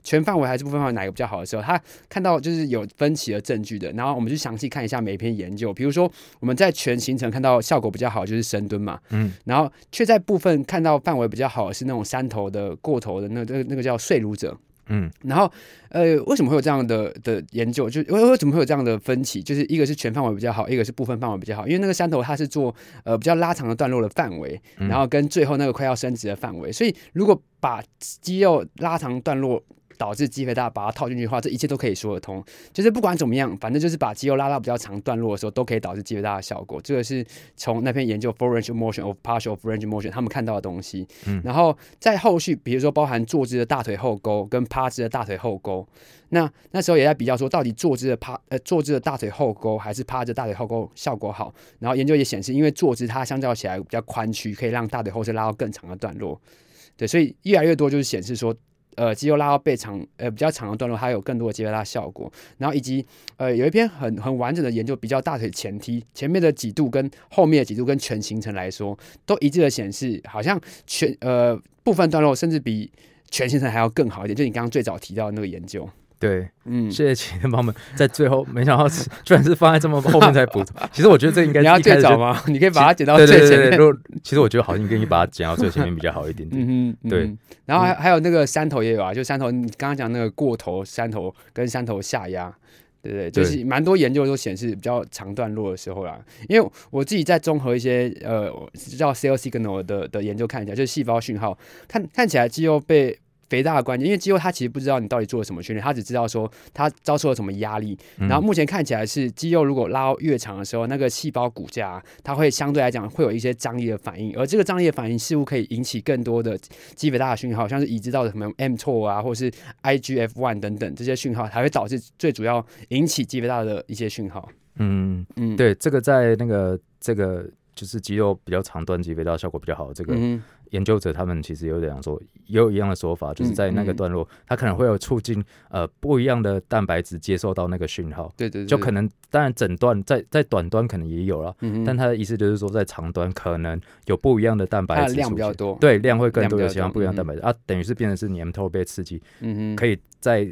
全范围还是部分范围哪个比较好的时候，他看到就是有分歧的证据的，然后我们去详细看一下每一篇研究，比如说我们在全行程看到效果比较好就是深蹲嘛，嗯，然后却在部分看到范围比较好的是那种山头的过头的那那个那个叫睡乳者。嗯然后，呃，为什么会有这样的的研究？就为为什么会有这样的分歧？就是一个是全范围比较好，一个是部分范围比较好。因为那个山头它是做呃比较拉长的段落的范围，嗯然后跟最后那个快要伸直的范围。所以如果把肌肉拉长段落导致肌肥大，把它套进去的话，这一切都可以说得通。就是不管怎么样，反正就是把肌肉拉到比较长段落的时候，都可以导致肌肥大的效果。这个是从那篇研究 full range motion of partial of range motion 他们看到的东西。嗯然后在后续，比如说包含坐姿的大腿后勾跟趴姿的大腿后勾，那那时候也在比较说，到底坐姿的趴呃坐姿的大腿后勾还是趴着大腿后勾效果好。然后研究也显示，因为坐姿它相较起来比较宽曲，可以让大腿后侧拉到更长的段落。对，所以越来越多就是显示说，呃，肌肉拉到背长，呃，比较长的段落，它有更多的肌肉拉效果。然后以及呃，有一篇很很完整的研究，比较大腿前踢前面的几度跟后面的几度跟全行程来说，都一致的显示，好像全呃部分段落甚至比全行程还要更好一点。就你刚刚最早提到的那个研究，对，嗯，谢谢奇德帮我们在最后，没想到是居然是放在这么后面才补充。其实我觉得这应该 你要最早吗？你可以把它剪到对对对对，最前面。如果其实我觉得好像跟你把它剪到最前面比较好一点点。嗯哼，嗯对，然后还还有那个山头也有啊，就山头，你刚刚讲那个过头山头跟山头下压，对？对就是蛮多研究都显示比较长段落的时候啦。因为我自己在综合一些呃叫 cell signal 的的研究看一下，就是细胞讯号，看看起来肌肉被。肥大的关键，因为肌肉它其实不知道你到底做了什么训练，它只知道说它遭受了什么压力。嗯然后目前看起来是肌肉如果拉越长的时候，那个细胞骨架啊、它会相对来讲会有一些张力的反应，而这个张力的反应似乎可以引起更多的肌肥大的讯号，像是已知到的什么 mTOR 啊，或是 IGF one 等等这些讯号，才会导致最主要引起肌肥大的一些讯号。嗯，嗯，，对，这个在那个这个就是肌肉比较长段肌肥大效果比较好，这个嗯研究者他们其实有点说，也有一样的说法，就是在那个嗯。段落，它可能会有促进呃不一样的蛋白质接受到那个讯号，对对对，就可能当然整段在在短端可能也有了，嗯，但他的意思就是说在长端可能有不一样的蛋白质。量比较多。，对，量会更多，量比较有其他多嗯不一样的蛋白质、啊，等于是变成是你 mTOR 被刺激，可以在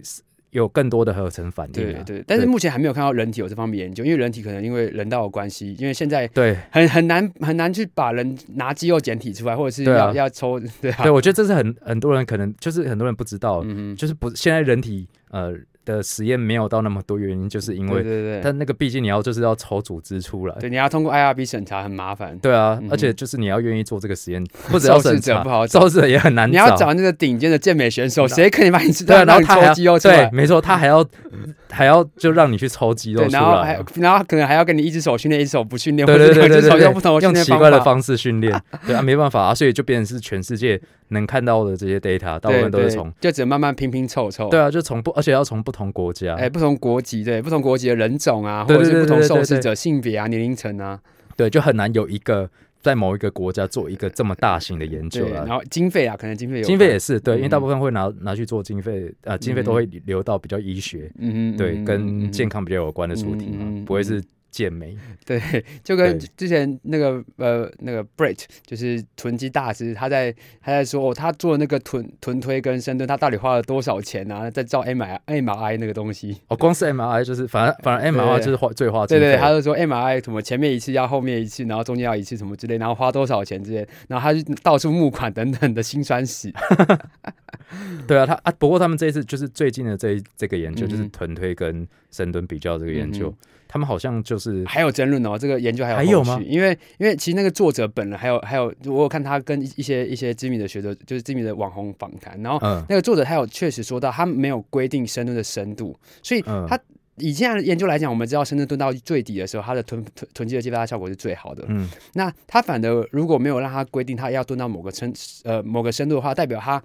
有更多的合成反应、啊。对对，但是目前还没有看到人体有这方面研究，因为人体可能因为人道的关系，因为现在对。很很难很难去把人拿肌肉检体出来，或者是要、要抽，对啊，对，我觉得这是很很多人可能就是很多人不知道，嗯，就是不现在人体呃的实验没有到那么多，原因就是因为，对对对，但那个毕竟你要就是要抽组织出来，对，你要通过 IRB 审查，很麻烦。对啊，嗯。而且就是你要愿意做这个实验，或者要受试审查者不好找。受试者也很难你要找那个顶尖的健美选手，谁可以把你对啊，然后他还要抽肌肉出对，没错，他还要 还要就让你去抽肌肉对，出然后还来。然后可能还要跟你一只手训练，一只手不训练，对对对对对用不同的训练奇怪的法。方式训练，对啊，没办法啊，所以就变成是全世界能看到的这些 data，大部分都是从，就只能慢慢拼拼凑凑。对啊，就从不，而且要从不同国家，哎，不同国籍对，不同国籍的人种啊，或者是不同受试者性别啊、年龄层啊，对，就很难有一个在某一个国家做一个这么大型的研究对，啦。然。后经费啊，可能经费有关经费也是对，因为大嗯部分会拿拿去做经费，呃，经费都会留到比较医学，嗯嗯对，嗯跟健康康比较有关的主题嘛不会是健美。对，就跟之前那个呃那个 Brett 就是臀肌大师，他在他在说哦，他做那个臀臀推跟深蹲，他到底花了多少钱啊？在照 M I M I 那个东西。哦，光是 MRI 就是，反正反正 MRI 就是花最花。对对，他就说 M I 什么前面一次要后面一次，然后中间要一次什么之类，然后花多少钱之类，然后他就到处募款等等的辛酸史。对啊，他啊，不过他们这一次就是最近的这一这个研究，就是臀推跟深蹲比较这个研究，嗯他们好像就是还有争论哦，这个研究还有还有吗？因为因为其实那个作者本人还有还有，我有看他跟一一些一些知名的学者，就是知名的网红访谈，然后嗯。那个作者他有确实说到，他没有规定深蹲的深度，所以嗯。他以现在的研究来讲，我们知道深蹲蹲到最底的时候，它的臀臀臀肌的激发效果是最好的。嗯。那他反而如果没有让他规定他要蹲到某个深呃某个深度的话，代表他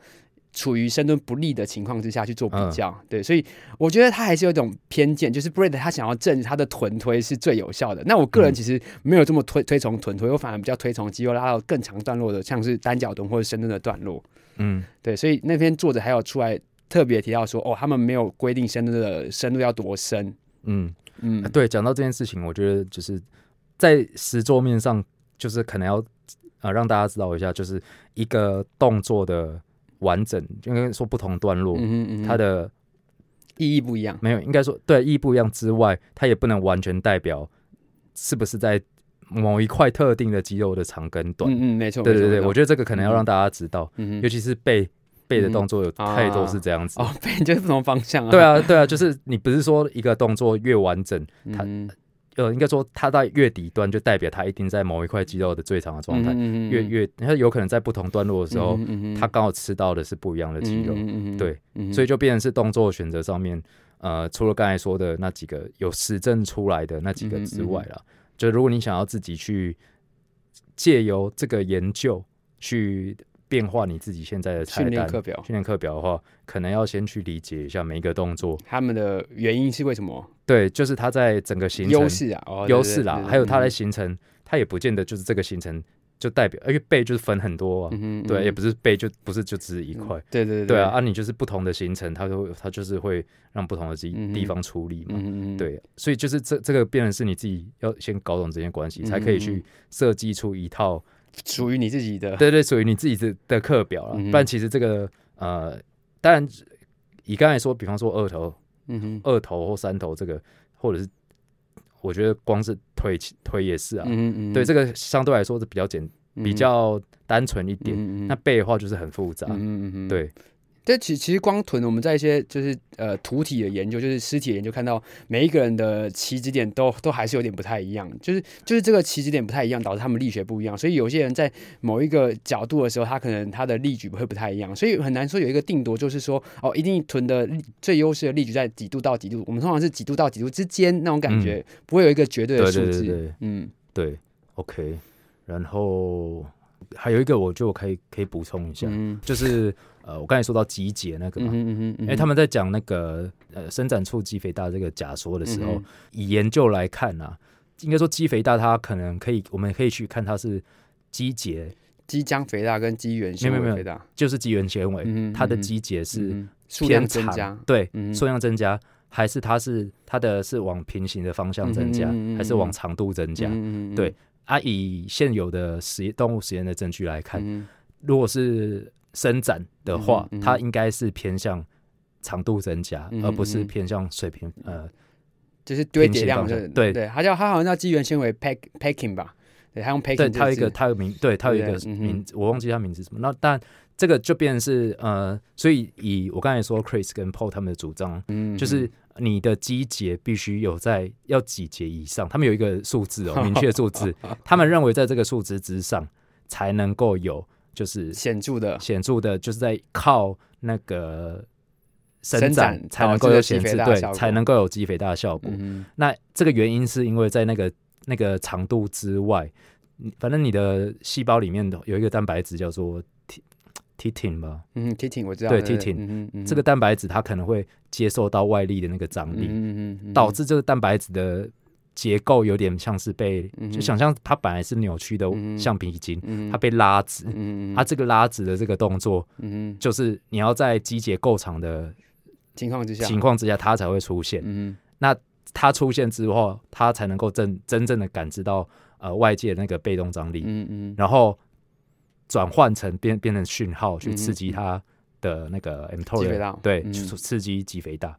处于深蹲不利的情况之下去做比较。对，所以我觉得他还是有一种偏见，就是 Brad 他想要证实他的臀推是最有效的。那我个人嗯其实没有这么推推崇臀推，我反而比较推崇肌肉拉到更长段落的，像是单脚蹲或者深蹲的段落。嗯对，所以那篇作者还有出来特别提到说，哦，他们没有规定深蹲的深度要多深。嗯，嗯啊，对，讲到这件事情，我觉得就是在实桌面上，就是可能要呃让大家知道一下，就是一个动作的完整，应该说不同段落，嗯嗯它的意义不一样。没有，应该说对意义不一样之外，它也不能完全代表是不是在某一块特定的肌肉的长跟短。嗯嗯，没错。对对对，我觉得这个可能要让大家知道，嗯尤其是背背的动作有太多啊是这样子。哦，背就是不同方向啊。对啊，对啊，就是你不是说一个动作越完整，它嗯呃，应该说它在月底端，就代表它一定在某一块肌肉的最长的状态。嗯越越，它有可能在不同段落的时候，它他刚好吃到的是不一样的肌肉，对，嗯所以就变成是动作选择上面，呃，除了刚才说的那几个有实证出来的那几个之外啦，就如果你想要自己去借由这个研究去变化你自己现在的菜训练单、课表，训练课表的话，可能要先去理解一下每一个动作。他们的原因是为什么？对，就是它在整个行程优势啊，哦优势啦，还有它的的形成，它也不见得就是这个行程就代表，因为背就是分很多啊，对，也不是背就不是就只是一块，对对对啊，，啊你就是不同的行程，它就会它就是会让不同的地地方处理嘛，对，所以就是这这个变成是你自己要先搞懂这些关系，才可以嗯去设计出一套，属于你自己的，对对，属于你自己的的课表了，然其实这个呃，当然以刚才说，比方说二头嗯哼，二头或三头这个，或者是我觉得光是腿腿也是啊，嗯嗯，对，这个相对来说是比较简比较单纯一点。点那背的话就是很复杂，嗯嗯嗯，对，这其其实光臀，我们在一些就是呃图体的研究，就是尸体的研究，看到每一个人的起止点都都还是有点不太一样，就是就是这个起止点不太一样，导致他们力学不一样，所以有些人在某一个角度的时候，他可能他的力矩会不太一样，所以很难说有一个定夺，就是说哦，一定臀的力最优势的力矩在几度到几度，我们通常是几度到几度之间那种感觉，不会有一个绝对的数字，对对对。嗯。对，OK。然后还有一个，我就可以可以补充一下，嗯。就是呃，我刚才说到集结那个嘛，嗯嗯嗯哼，因为他们在讲那个呃生长促肌肥大这个假说的时候，嗯以研究来看啊，应该说肌肥大它可能可以，我们可以去看它是肌节，肌浆肥大跟肌原纤没有没有维肥大，就是肌原纤维，嗯它的肌节是数偏量增长加，对，嗯数量增加，还是它是它的是往平行的方向增加，还是往长度增加？嗯对。啊，以现有的实验动物实验的证据来看，嗯如果是伸展的话，嗯嗯嗯它应该是偏向长度增加，而不是嗯偏向水平呃就是堆叠量对。对，它叫它好像叫肌原纤维 pack packing 吧，对，它用 packing，对，它有一个它有名，对，它有一个名字，我忘记它名字是什么。那但这个就变成是呃，所以以我刚才说 Chris 跟 Paul 他们的主张，嗯就是你的基节必须有在要几节以上，他们有一个数字哦，明确的数字，他们认为在这个数值之上才能够有就是显著的。显著的，就是在靠那个伸伸展展才能够有显示，对才能够有肌肥大的效果。嗯那这个原因是因为在那个那个长度之外，反正你的细胞里面的有一个蛋白质叫做 T titin 吧，嗯 t i t i n 我知道，对对 titin 嗯嗯这个蛋白质它可能会接受到外力的那个张力，嗯嗯导致这个蛋白质的结构有点像是被，嗯就想象它本来是扭曲的橡皮筋，嗯它被拉直。嗯它这个拉直的这个动作，嗯就是你要在肌结构长的情况之下，情况之下，它才会出现。那它出现之后，它才能够真真正的感知到呃外界的那个被动张力，嗯嗯然后转换成变变成讯号去刺激它的那个 m t o 肌 r 肥大。对，嗯。刺激肌肥大。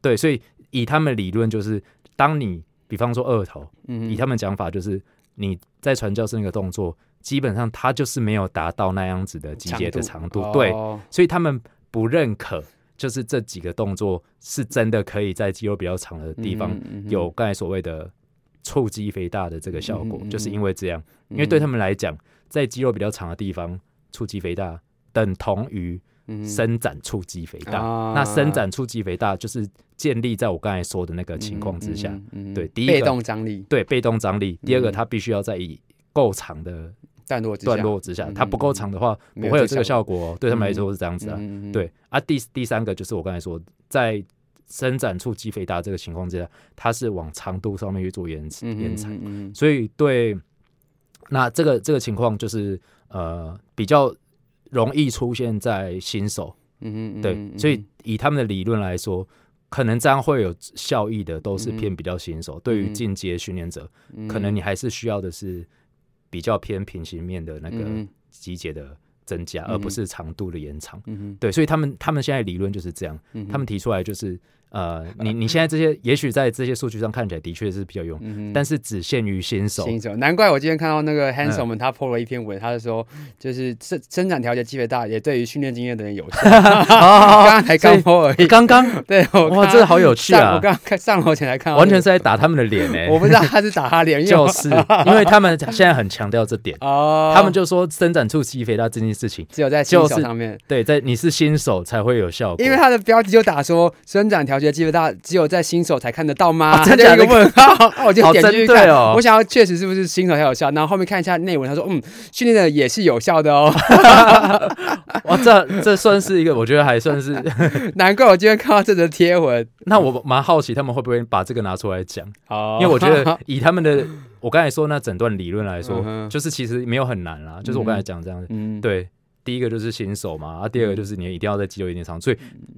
对，所以以他们理论就是，当你比方说二头，嗯以他们讲法就是你在传教士那个动作，基本上他就是没有达到那样子的肌节的长度，对，哦。所以他们不认可，就是这几个动作是真的可以在肌肉比较长的地方有刚才所谓的促肌肥大的这个效果，就是因为这样，因为对他们来讲，在肌肉比较长的地方促肌肥大等同于嗯伸展促肌肥大。啊。那伸展促肌肥大就是建立在我刚才说的那个情况之下，嗯嗯嗯对第一个被动张力。对被动张力。第二个，嗯它必须要在以够长的段落之下段落之下，嗯它不够长的话，不会有这个效效果哦。对他们来说是这样子啊。对啊，第第三个就是我刚才说，在伸展处肌肥大这个情况之下，它是往长度上面去做延延长，嗯嗯嗯所以对那这个这个情况就是呃比较容易出现在新手，嗯嗯对，嗯所以以他们的理论来说。可能这样会有效益的，都是偏比较新手。对于嗯进阶训练者，嗯可能你还是需要的是比较偏平行面的那个嗯肌节的增加，嗯而不是长度的延长。嗯对，所以他们他们现在理论就是这样，嗯他们提出来就是呃，你你现在这些也许在这些数据上看起来的确是比较用，嗯但是只限于新手。新手，难怪我今天看到那个嗯 Handsome 们他 po 了一篇文，他就说就是生生产调节肌肥大也对于训练经验的人有效。刚 刚才刚 po 而已，刚刚对我哇，刚这好有趣啊我！刚上楼前才看完全是在打他们的脸呢、我不知道他是打他脸，就是因为他们现在很强调这点，哦，他们就说生长促肌肥大这件事情，只有在新就是手上面。对，在你是新手才会有效果。因为他的标题就打说生长调节肌肥大只有在新手才看得到吗？啊他就一个问号，那我就好点进去看。哦我想要确实是不是新手才有效，然后后面看一下内文，他说嗯，训练的也是有效的哦。哇，这这算是一个，我觉得还算是。难怪我今天看到这则贴文。那我蛮好奇他们会不会把这个拿出来讲，哦因为我觉得以他们的我刚才说那整段理论来说，嗯就是其实没有很难啦，就是我刚才讲这样子。嗯，对，第一个就是新手嘛，啊，第二个就是你一定要在肌肉一定长，所以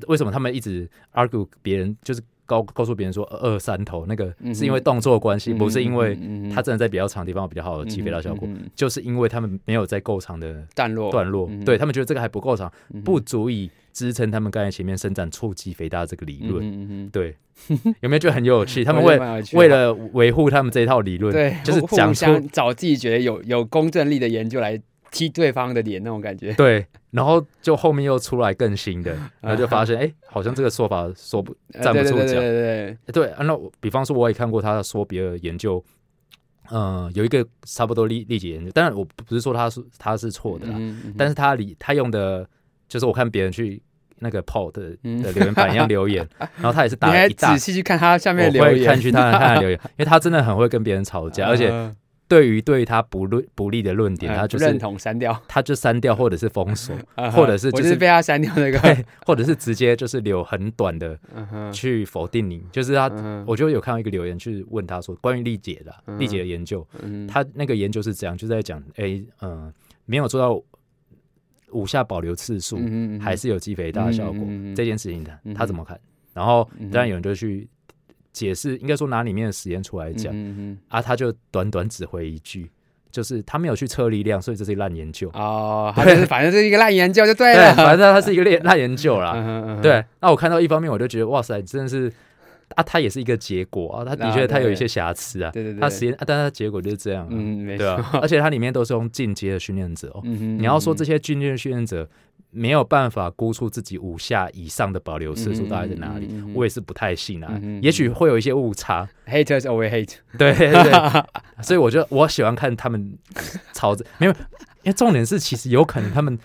为什么他们一直 argue 别人就是告告诉别人说二二三头那个嗯是因为动作关系，嗯不是因为嗯他真的在比较长的地方有比较好的肌肥大效果，就是因为他们没有在够长的段落。段落，嗯对他们觉得这个还不够长，嗯不足以支撑他们刚才前面伸展促肌肥大这个理论。对，有没有觉得很有趣？他们我觉为了维护他们这一套理论，对，就是互讲出相找自己觉得有有公正力的研究来踢对方的脸那种感觉。对，然后就后面又出来更新的，然后就发现，哎、好像这个说法说不呃站不住脚。对对对对对对，那我比方说，我也看过他说别的研究，嗯、有一个差不多例例解研究，当然我不是说他是他是错的啦，嗯嗯但是他理他用的，就是我看别人去那个 PO 的嗯的留言板一样留言，然后他也是打了一大仔，细去看他下面的留言，会看去他的他的 留言，因为他真的很会跟别人吵架，而且呃对于对他不论不利的论点，呃他就是不认同删掉，他就删掉或者是封锁，呃或者是我就就是是被他删掉那个，对，或者是直接就是留很短的去否定你，就是他，我就有看到一个留言去问他说关于丽姐的啊嗯历解的研究，嗯他那个研究是这样，就在讲，哎，嗯，没有做到五下保留次数，嗯还是有肌肥大的效果这件事情的嗯，他怎么看？然后嗯当然有人就去解释，应该说拿里面的实验出来讲嗯啊，他就短短只回一句。就是他没有去测力量，所以这是一烂研究。哦，他就是反正是一个烂研究就对对，了，反正它是一个烂烂研究啦。嗯哼嗯对，那我看到一方面，我就觉得哇塞，真的是啊，它也是一个结果啊，它的啊确它有一些瑕疵啊，对对对，它实验，啊但它结果就是这样啊，嗯，没对错，啊，而且它里面都是用进阶的训练者哦。嗯你要说这些些进阶的训练者没有办法估出自己五下以上的保留次数大概在哪里，我也是不太信啊嗯。也许会有一些误差，haters always hate，对对对，所以我觉得我喜欢看他们吵着，没有，因为重点是其实有可能他们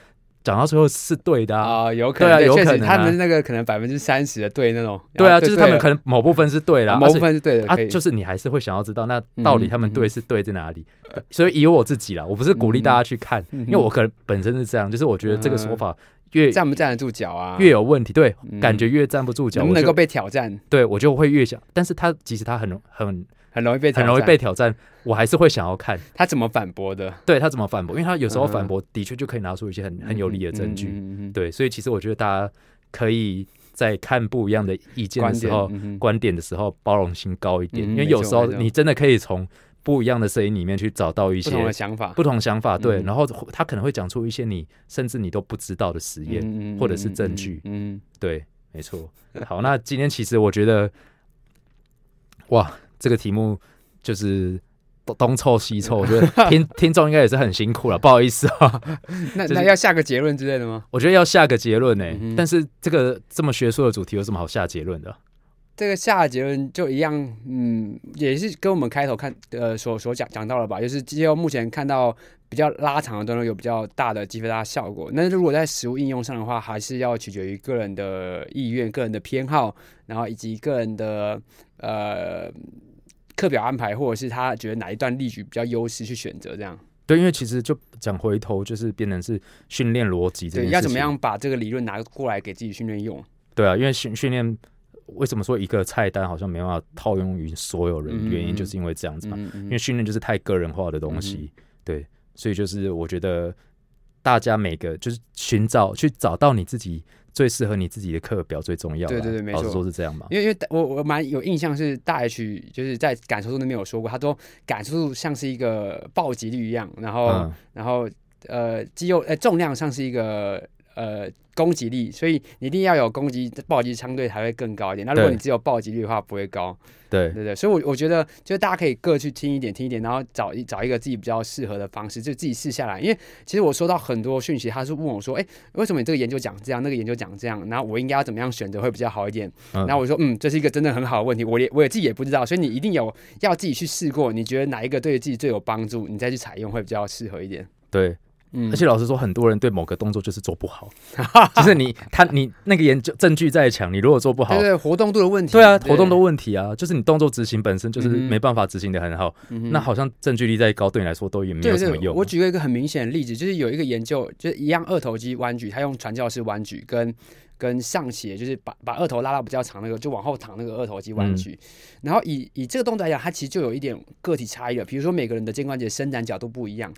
讲到最后是对的啊。啊，有可对啊能，有可能啊。他们那个可能百分之三十的对那种，对啊，就是他们可能某部分是对的啊，某部分是对的，啊就是你还是会想要知道，那到底他们对是对在哪里？所以以我自己啦，我不是鼓励大家去看，嗯因为我可能本身是这样，就是我觉得这个说法越站不站得住脚啊，越有问题，对，嗯。感觉越站不住脚，能不能够被挑战，对我就会越想，但是他其实他很很很容易被很容易被挑战，我还是会想要看，他怎么反驳的，对他怎么反驳，因为他有时候嗯反驳的确就可以拿出一些很很有力的证据，嗯嗯嗯嗯对，所以其实我觉得大家可以在看不一样的意见的时候，嗯观点的时候包容性高一点，嗯因为有时候你真的可以从不一样的声音里面去找到一些不同的想法，不同想法，对，嗯。然后他可能会讲出一些你甚至你都不知道的实验，嗯或者是证据。嗯，嗯。对，没错。好，那今天其实我觉得，哇，这个题目就是东东凑西凑，我觉得听听众应该也是很辛苦了，不好意思啊。嗯 那就是那要下个结论之类的吗？我觉得要下个结论呢、嗯但是这个这么学术的主题有什么好下结论的？这个下的结论就一样，嗯，也是跟我们开头看呃所所讲讲到了吧，就是肌肉目前看到比较拉长的段落有比较大的肌肥大效果。那如果在实物应用上的话，还是要取决于个人的意愿、个人的偏好，然后以及个人的呃课表安排，或者是他觉得哪一段例举比较优势去选择这样。对，因为其实就讲回头，就是变成是训练逻辑这件对，要怎么样把这个理论拿过来给自己训练用？对啊，因为训训练为什么说一个菜单好像没办法套用于所有人？嗯原因就是因为这样子嘛，嗯嗯因为训练就是太个人化的东西，对，所以就是我觉得大家每个就是寻找去找到你自己最适合你自己的课表最重要。对对对没老实错说是这样嘛。因为因为我我蛮有印象是大 H 就是在感受度那边有说过，他说感受度像是一个暴击率一样，然后、嗯，然后呃肌肉呃重量像是一个呃攻击力，所以你一定要有攻击暴击相对才会更高一点。那如果你只有暴击率的话，不会高，对对对。所以我我觉得就是大家可以各去听一点听一点，然后找一找一个自己比较适合的方式，就自己试下来。因为其实我收到很多讯息，他是问我说，哎，为什么你这个研究讲这样，那个研究讲这样，然后我应该要怎么样选择会比较好一点？嗯然后我说，嗯，这是一个真的很好的问题，我也我也自己也不知道，所以你一定有要自己去试过，你觉得哪一个对自己最有帮助，你再去采用会比较适合一点。对，嗯而且老实说，很多人对某个动作就是做不好，就是你他你那个研究证据再强，你如果做不好对，对，活动度的问题，对啊，活动的问题啊，就是你动作执行本身就是没办法执行的很好，嗯那好像证据力再高，对你来说都也没有什么用。我举个一个很明显的例子，就是有一个研究，就是一样二头肌弯举，他用传教士弯举跟跟上斜，就是把把二头拉到比较长那个，就往后躺那个二头肌弯举。嗯然后以以这个动作来讲，它其实就有一点个体差异了。比如说每个人的肩关节伸展角度不一样。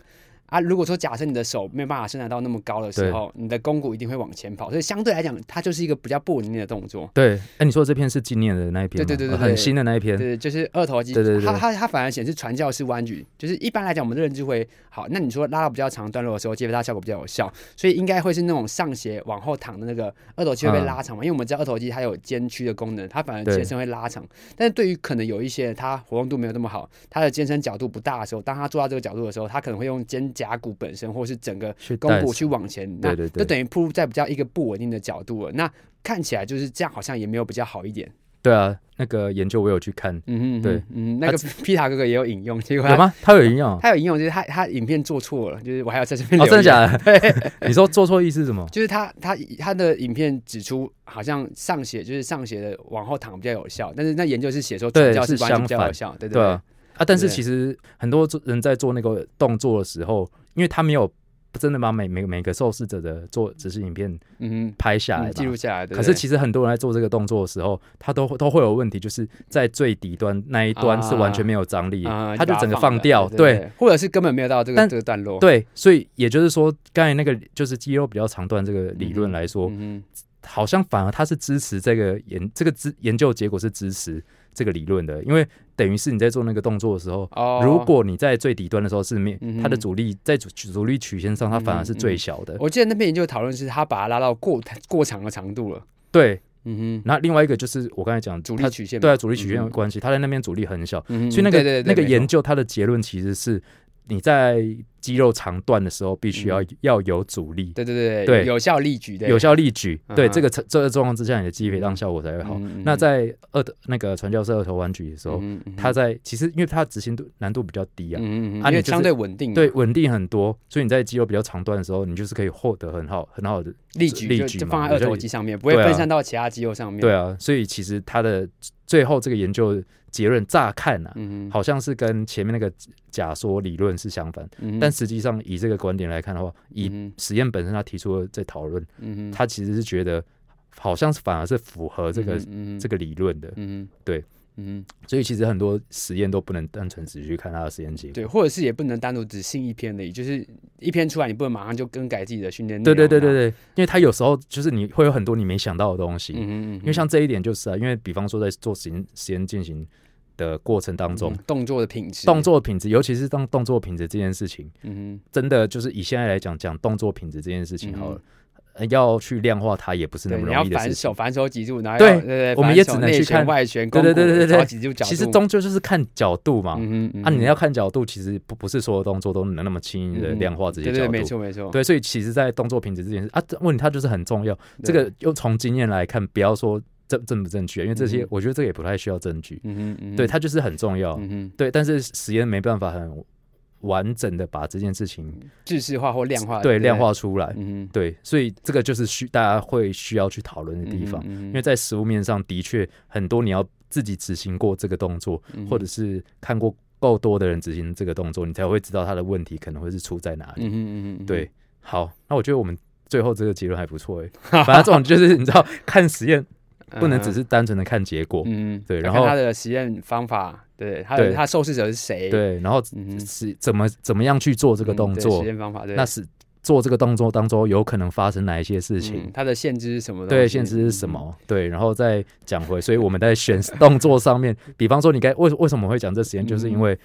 啊，如果说假设你的手没有办法伸展到那么高的时候，你的肱骨一定会往前跑，所以相对来讲，它就是一个比较不稳定的动作。对，哎，你说的这篇是今年的那一篇吗，对对对对很新的那一篇，对，就是二头肌，对对对它它它反而显示传教士弯举，就是一般来讲我们的认知会好。那你说拉到比较长段落的时候，肌肥大效果比较有效，所以应该会是那种上斜往后躺的那个二头肌会被嗯拉长嘛？因为我们知道二头肌它有肩屈的功能，它反而对肩伸会拉长。但是对于可能有一些人他活动度没有那么好，它的肩伸角度不大的时候，当他做到这个角度的时候，他可能会用肩胛骨本身或是整个肱骨去往前，那对对对就等于铺在比较一个不稳定的角度了。那看起来就是这样，好像也没有比较好一点。对啊，那个研究我有去看，嗯嗯，对，嗯，那个 皮塔哥哥也有引用，结果他有吗？他有引用？他有引用，就是他他影片做错了，就是我还要在这边哦，真的假的？你说做错意思是什么？就是他他他的影片指出，好像上斜就是上斜的往后躺比较有效，但是那研究是写说对是弯举比较有效，对对对啊，啊，但是其实很多做人在做那个动作的时候，因为他没有真的把每每每个受试者的做只是影片嗯拍下来嗯，记录下来。对可是其实很多人在做这个动作的时候，他都都会有问题，就是在最底端那一端是完全没有张力，啊他就整个放掉，对对，或者是根本没有到这个但这个段落。对，所以也就是说，刚才那个就是肌肉比较长段这个理论来说，嗯好像反而他是支持这个研这个支研究结果是支持这个理论的，因为等于是你在做那个动作的时候，哦，如果你在最底端的时候是面嗯它的阻力在阻阻力曲线上，它反而是最小的。我记得那边研究讨论是他把它拉到过过长的长度了。对，嗯哼，那另外一个就是我刚才讲阻力曲线，对啊，阻力曲线的关系，它在那边阻力很小，嗯所以那个那个研究它的结论其实是你在肌肉长段的时候必须要、要有阻力，对对对对。有效力举的有效力举，对这个这个状况之下，你的肌肥大效果才会好。那在二的那个传教士二头弯举的时候，嗯嗯它在其实因为它执行度难度比较低啊，嗯嗯嗯啊你就是因为相对稳定嘛，对稳定很多，所以你在肌肉比较长段的时候，你就是可以获得很好很好的力举就力举放在二头肌上面，不会分散到其他肌肉上面。对啊，所以其实它的最后这个研究结论乍看啊，嗯，好像是跟前面那个假说理论是相反，嗯，但实际上以这个观点来看的话，以嗯实验本身他提出的在讨论，嗯，他其实是觉得好像是反而是符合这个、嗯这个理论的，嗯对，嗯。所以其实很多实验都不能单纯只去看它的实验结果。对，或者是也不能单独只信一篇而已，就是一篇出来，你不能马上就更改自己的训练内对对对对对，因为他有时候就是你会有很多你没想到的东西，嗯哼嗯哼，因为像这一点就是啊，因为比方说在做实验实验进行的过程当中，嗯动作的品质，动，作品质，尤其是当动作品质这件事情，嗯真的就是以现在来讲讲动作品质这件事情好了，呃要去量化它也不是那么容易的事情。反手反手脊柱，然后对对对，我们也只能去看外旋，对对对对对脊柱角度，其实终究就是看角度嘛。嗯嗯，啊，你要要看角度，其实不不是所有动作都能那么轻易的嗯量化这些对对，角度。没错没错，对，所以其实，在动作品质这件事啊，这问题它就是很重要。这个又从经验来看，不要说正正不正确，因为这些我觉得这个也不太需要证据。嗯哼嗯，对，它就是很重要。嗯嗯，对，但是实验没办法很完整的把这件事情制式化或量化，对量化，出来。嗯，对，所以这个就是需大家会需要去讨论的地方，因为在实物面上的确很多你要自己执行过这个动作，嗯或者是看过够多的人执行这个动作，你才会知道他的问题可能会是出在哪里。嗯嗯，嗯，对，好，那我觉得我们最后这个结论还不错哎，反正这种就是你知道看实验不能只是单纯的看结果，嗯，对然后他的实验方法，对，他的他受试者是谁，，对，然后是怎么怎么样去做这这个动作实，验方法，对，那是做这个动作当中有可能发生哪一些事情。嗯它的限制是什么？对，限制是什？么？对，然后再讲回，所以我们在选 动作上面，比方说你该为为什么会讲这实验，就是因为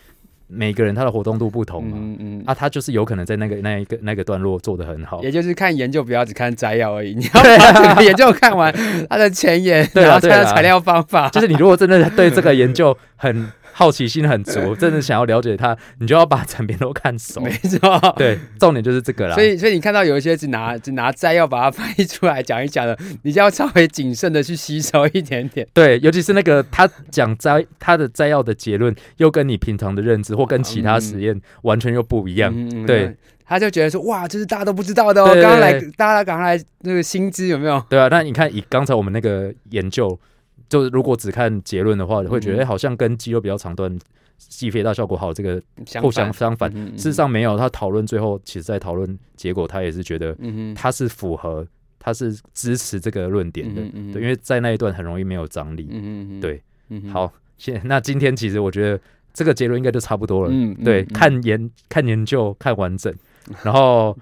每个人他的活动度不同嘛，嗯嗯，啊，他就是有可能在那个那一个那个段落做的很好，也就是看研究，不要只看摘要而已，你要把整个研究看完，它的前言，对啊然后它的材料方法，就是你如果真的对这个研究很好奇心很足，真的想要了解它，你就要把整篇都看熟。没错，对，重点就是这个啦。所以，所以你看到有一些只拿只拿摘要把它翻译出来讲一讲的，你就要稍微谨慎的去吸收一点点。对，尤其是那个他讲摘他的摘要的结论，又跟你平常的认知或跟其他实验完全又不一样。嗯嗯对，他就觉得说，哇，这是大家都不知道的哦，刚刚来大家赶快来那个薪资有没有？对啊，那你看以刚才我们那个研究，就是如果只看结论的话，会觉得、好像跟肌肉比较长段肌肥大效果好这个相互相相反。嗯嗯事实上没有，他讨论最后其实在讨论结果，他也是觉得嗯哼，他是符合，他是支持这个论点的。对，因为在那一段很容易没有张力。嗯嗯嗯对，嗯，好，现那今天其实我觉得这个结论应该就差不多了。嗯，嗯对，嗯。看研看研究看完整，然后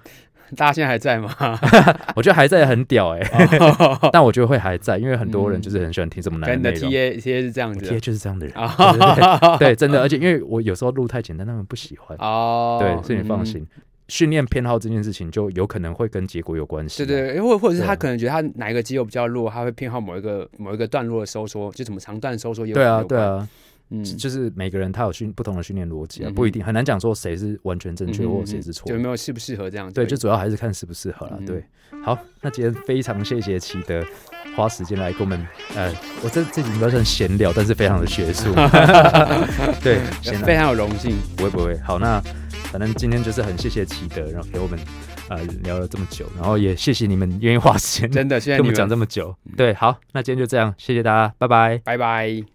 大家现在还在吗？我觉得还在很屌哎、哦 但我觉得会还在，因为很多人就是很喜欢听这么难跟你的的内容。TA TA 是这样子 T A 就是这样的人，啊，对对 真的，而且因为我有时候录太简单，他们不喜欢。哦，对，所以你放嗯心，训练偏好这件事情就有可能会跟结果有关系。对对，或或者是他可能觉得他哪一个肌肉比较弱，他会偏好某一个某一个段落的收缩，就什么长段收缩也有对啊，对啊，嗯，就是每个人他有训不同的训练逻辑啊，不一定很难讲说谁是完全正确或谁是错就有。没有适不适合这样对，已？就主要还是看适不适合啦。嗯对，好，那今天非常谢谢奇德花时间来跟我们，呃，我这这集应该算闲聊，但是非常的学术。对，非常有荣幸。不会不会。好，那反正今天就是很谢谢奇德，然后陪我们呃聊了这么久，然后也谢谢你们愿意花时间真的，谢谢跟我们，讲这么久。对，好，那今天就这样，谢谢大家，拜拜。拜拜。